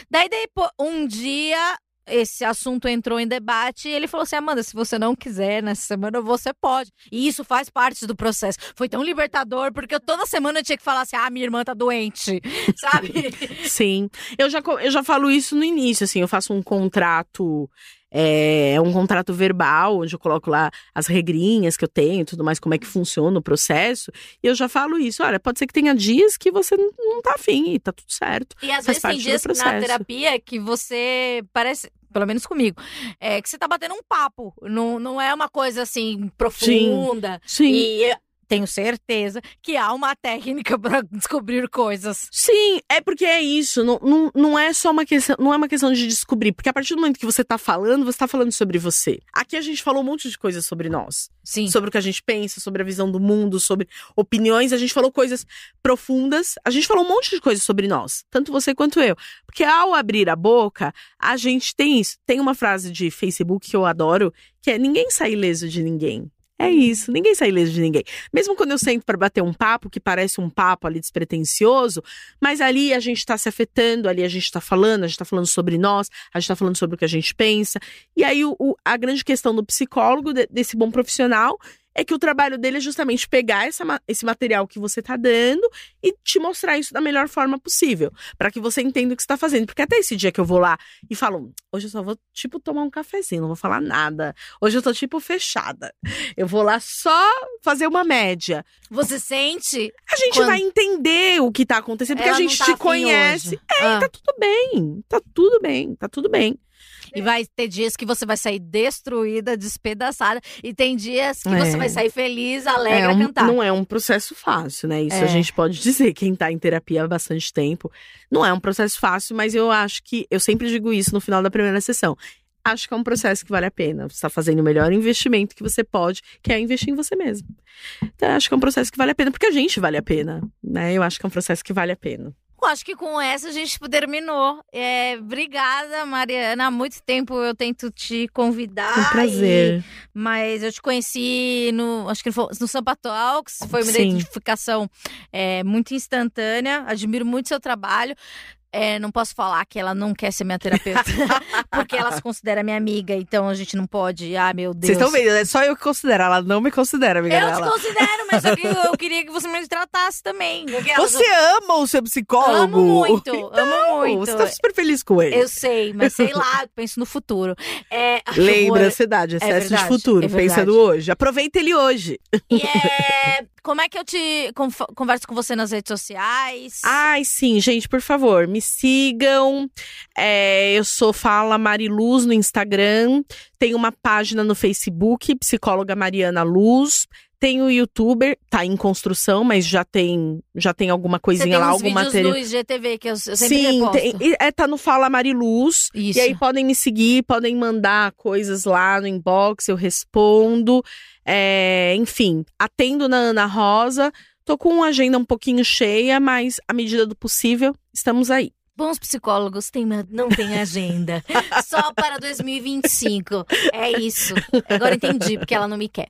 Daí, depois, um dia, esse assunto entrou em debate e ele falou assim: Amanda, se você não quiser nessa semana, você pode. E isso faz parte do processo. Foi tão libertador, porque eu, toda semana eu tinha que falar assim: ah, minha irmã tá doente, sabe? Sim. Eu já, eu já falo isso no início, assim, eu faço um contrato. É um contrato verbal, onde eu coloco lá as regrinhas que eu tenho e tudo mais, como é que funciona o processo. E eu já falo isso. Olha, pode ser que tenha dias que você não, não tá afim e tá tudo certo. E às Faz vezes tem dias na terapia que você parece. Pelo menos comigo. É que você tá batendo um papo. Não, não é uma coisa assim profunda. Sim. E eu tenho certeza que há uma técnica pra descobrir coisas. Sim, é porque é isso. Não, não, não é só uma questão, não é uma questão de descobrir. Porque a partir do momento que você tá falando, você tá falando sobre você. Aqui a gente falou um monte de coisas sobre nós. Sim. sobre o que a gente pensa, sobre a visão do mundo, sobre opiniões. A gente falou coisas profundas. A gente falou um monte de coisas sobre nós, tanto você quanto eu. Porque ao abrir a boca, a gente tem isso. Tem uma frase de Facebook que eu adoro, que é ninguém sai ileso de ninguém. É isso, ninguém sai ileso de ninguém. Mesmo quando eu sento para bater um papo, que parece um papo ali despretensioso, mas ali a gente tá se afetando, ali a gente tá falando, a gente tá falando sobre nós, a gente tá falando sobre o que a gente pensa. E aí o- o- a grande questão do psicólogo, de- desse bom profissional, é que o trabalho dele é justamente pegar essa esse material que você tá dando e te mostrar isso da melhor forma possível, para que você entenda o que você tá fazendo. Porque até esse dia que eu vou lá e falo, hoje eu só vou, tipo, tomar um cafezinho, não vou falar nada. Hoje eu tô, tipo, fechada. Eu vou lá só fazer uma média. Você sente. A gente Quando- vai entender o que tá acontecendo, porque Ela a gente tá te conhece. hoje. Ah. Tá tudo bem, tá tudo bem, tá tudo bem. E vai ter dias que você vai sair destruída, despedaçada. E tem dias que É. você vai sair feliz, alegre É a um- cantar. não é um processo fácil, né? Isso É. a gente pode dizer, quem tá em terapia há bastante tempo. Não é um processo fácil, mas eu acho que. Eu sempre digo isso no final da primeira sessão. Acho que é um processo que vale a pena. Você está fazendo o melhor investimento que você pode, que é investir em você mesmo. Então, acho que é um processo que vale a pena, porque a gente vale a pena, né? Eu acho que é um processo que vale a pena. Eu acho que com essa a gente terminou. É, obrigada, Mariana. Há muito tempo eu tento te convidar. Um prazer. e- mas eu te conheci no, acho que foi no Sampa Talks. Foi uma Sim. identificação é, muito instantânea. Admiro muito seu trabalho. É, não posso falar que ela não quer ser minha terapeuta, porque ela se considera minha amiga, então a gente não pode. Ah, meu Deus. Vocês estão vendo? É só eu que considero. Ela não me considera, amiga Eu te dela. considero, mas que eu queria que você me tratasse também. Você ama o seu psicólogo? Amo muito, amo Então, muito. Você tá super feliz com ele. Eu sei, mas sei lá, eu penso no futuro. É, Lembra, eu ansiedade, excesso de verdade, futuro. é Pensa no hoje. Aproveita ele hoje. vou- E é, como é que eu te converso com você nas redes sociais? Ai, sim, gente, por favor, me sigam. É, eu sou Fala Mariluz no Instagram. Tem uma página no Facebook, Psicóloga Mariana Luz. Tem o youtuber, tá em construção, mas já tem, já tem alguma coisinha tem lá, algum material. IGTV que eu, eu sempre Sim, reposto. tem, é, tá no Fala Mariluz. Isso. E aí podem me seguir, podem mandar coisas lá no inbox, eu respondo. É, enfim, atendo na Ana Rosa. Tô com uma agenda um pouquinho cheia, mas à medida do possível, estamos aí. Bons psicólogos têm, não têm agenda. Só para 2025. É isso. Agora entendi porque ela não me quer.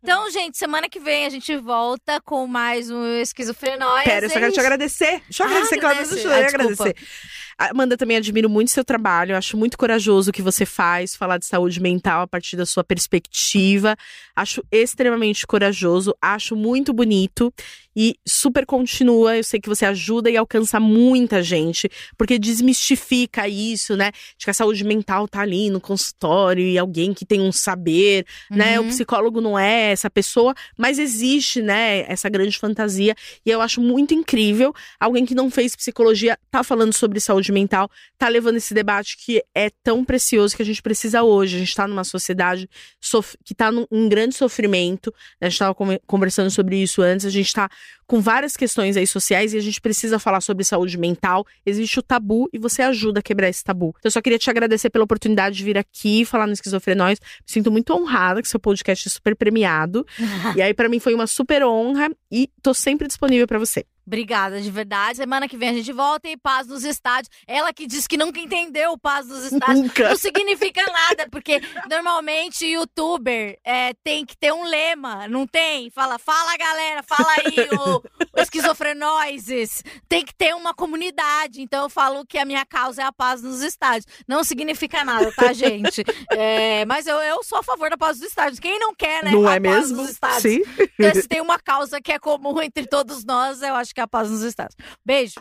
Então, gente, semana que vem a gente volta com mais um Esquizofrenóia. Pera, eu só quero te agradecer. Deixa eu Ah, agradecer, Cláudia, deixa eu Ah, agradecer. Amanda, também admiro muito seu trabalho. Acho muito corajoso o que você faz, falar de saúde mental a partir da sua perspectiva. Acho extremamente corajoso, acho muito bonito e super continua. Eu sei que você ajuda e alcança muita gente, porque desmistifica isso, né? De que a saúde mental tá ali no consultório e alguém que tem um saber, né? O Uhum. psicólogo não é essa pessoa, mas existe, né, essa grande fantasia. E eu acho muito incrível alguém que não fez psicologia tá falando sobre saúde mental, tá levando esse debate que é tão precioso que a gente precisa hoje. A gente tá numa sociedade que tá num um grande sofrimento. né? A gente tava conver- conversando sobre isso antes. A gente tá com várias questões aí sociais e a gente precisa falar sobre saúde mental. Existe o tabu e você ajuda a quebrar esse tabu. Então, eu só queria te agradecer pela oportunidade de vir aqui falar no Esquizofrenóis. Me sinto muito honrada que seu podcast é super premiado. e aí, pra mim, foi uma super honra e tô sempre disponível pra você. Obrigada, de verdade. Semana que vem a gente volta e paz nos estádios. Ela que disse que nunca entendeu o paz dos estádios. Nunca. Não significa nada, porque normalmente youtuber é, tem que ter um lema, não tem? Fala, fala galera, fala aí, o, o esquizofrenóises. Tem que ter uma comunidade. Então eu falo que a minha causa é a paz nos estádios. Não significa nada, tá, gente? É, mas eu, eu sou a favor da paz dos estádios. Quem não quer, né? Não a é paz mesmo? Dos estádios. Sim. Então, se tem uma causa que é comum entre todos nós, eu acho capazes nos estados. Beijo!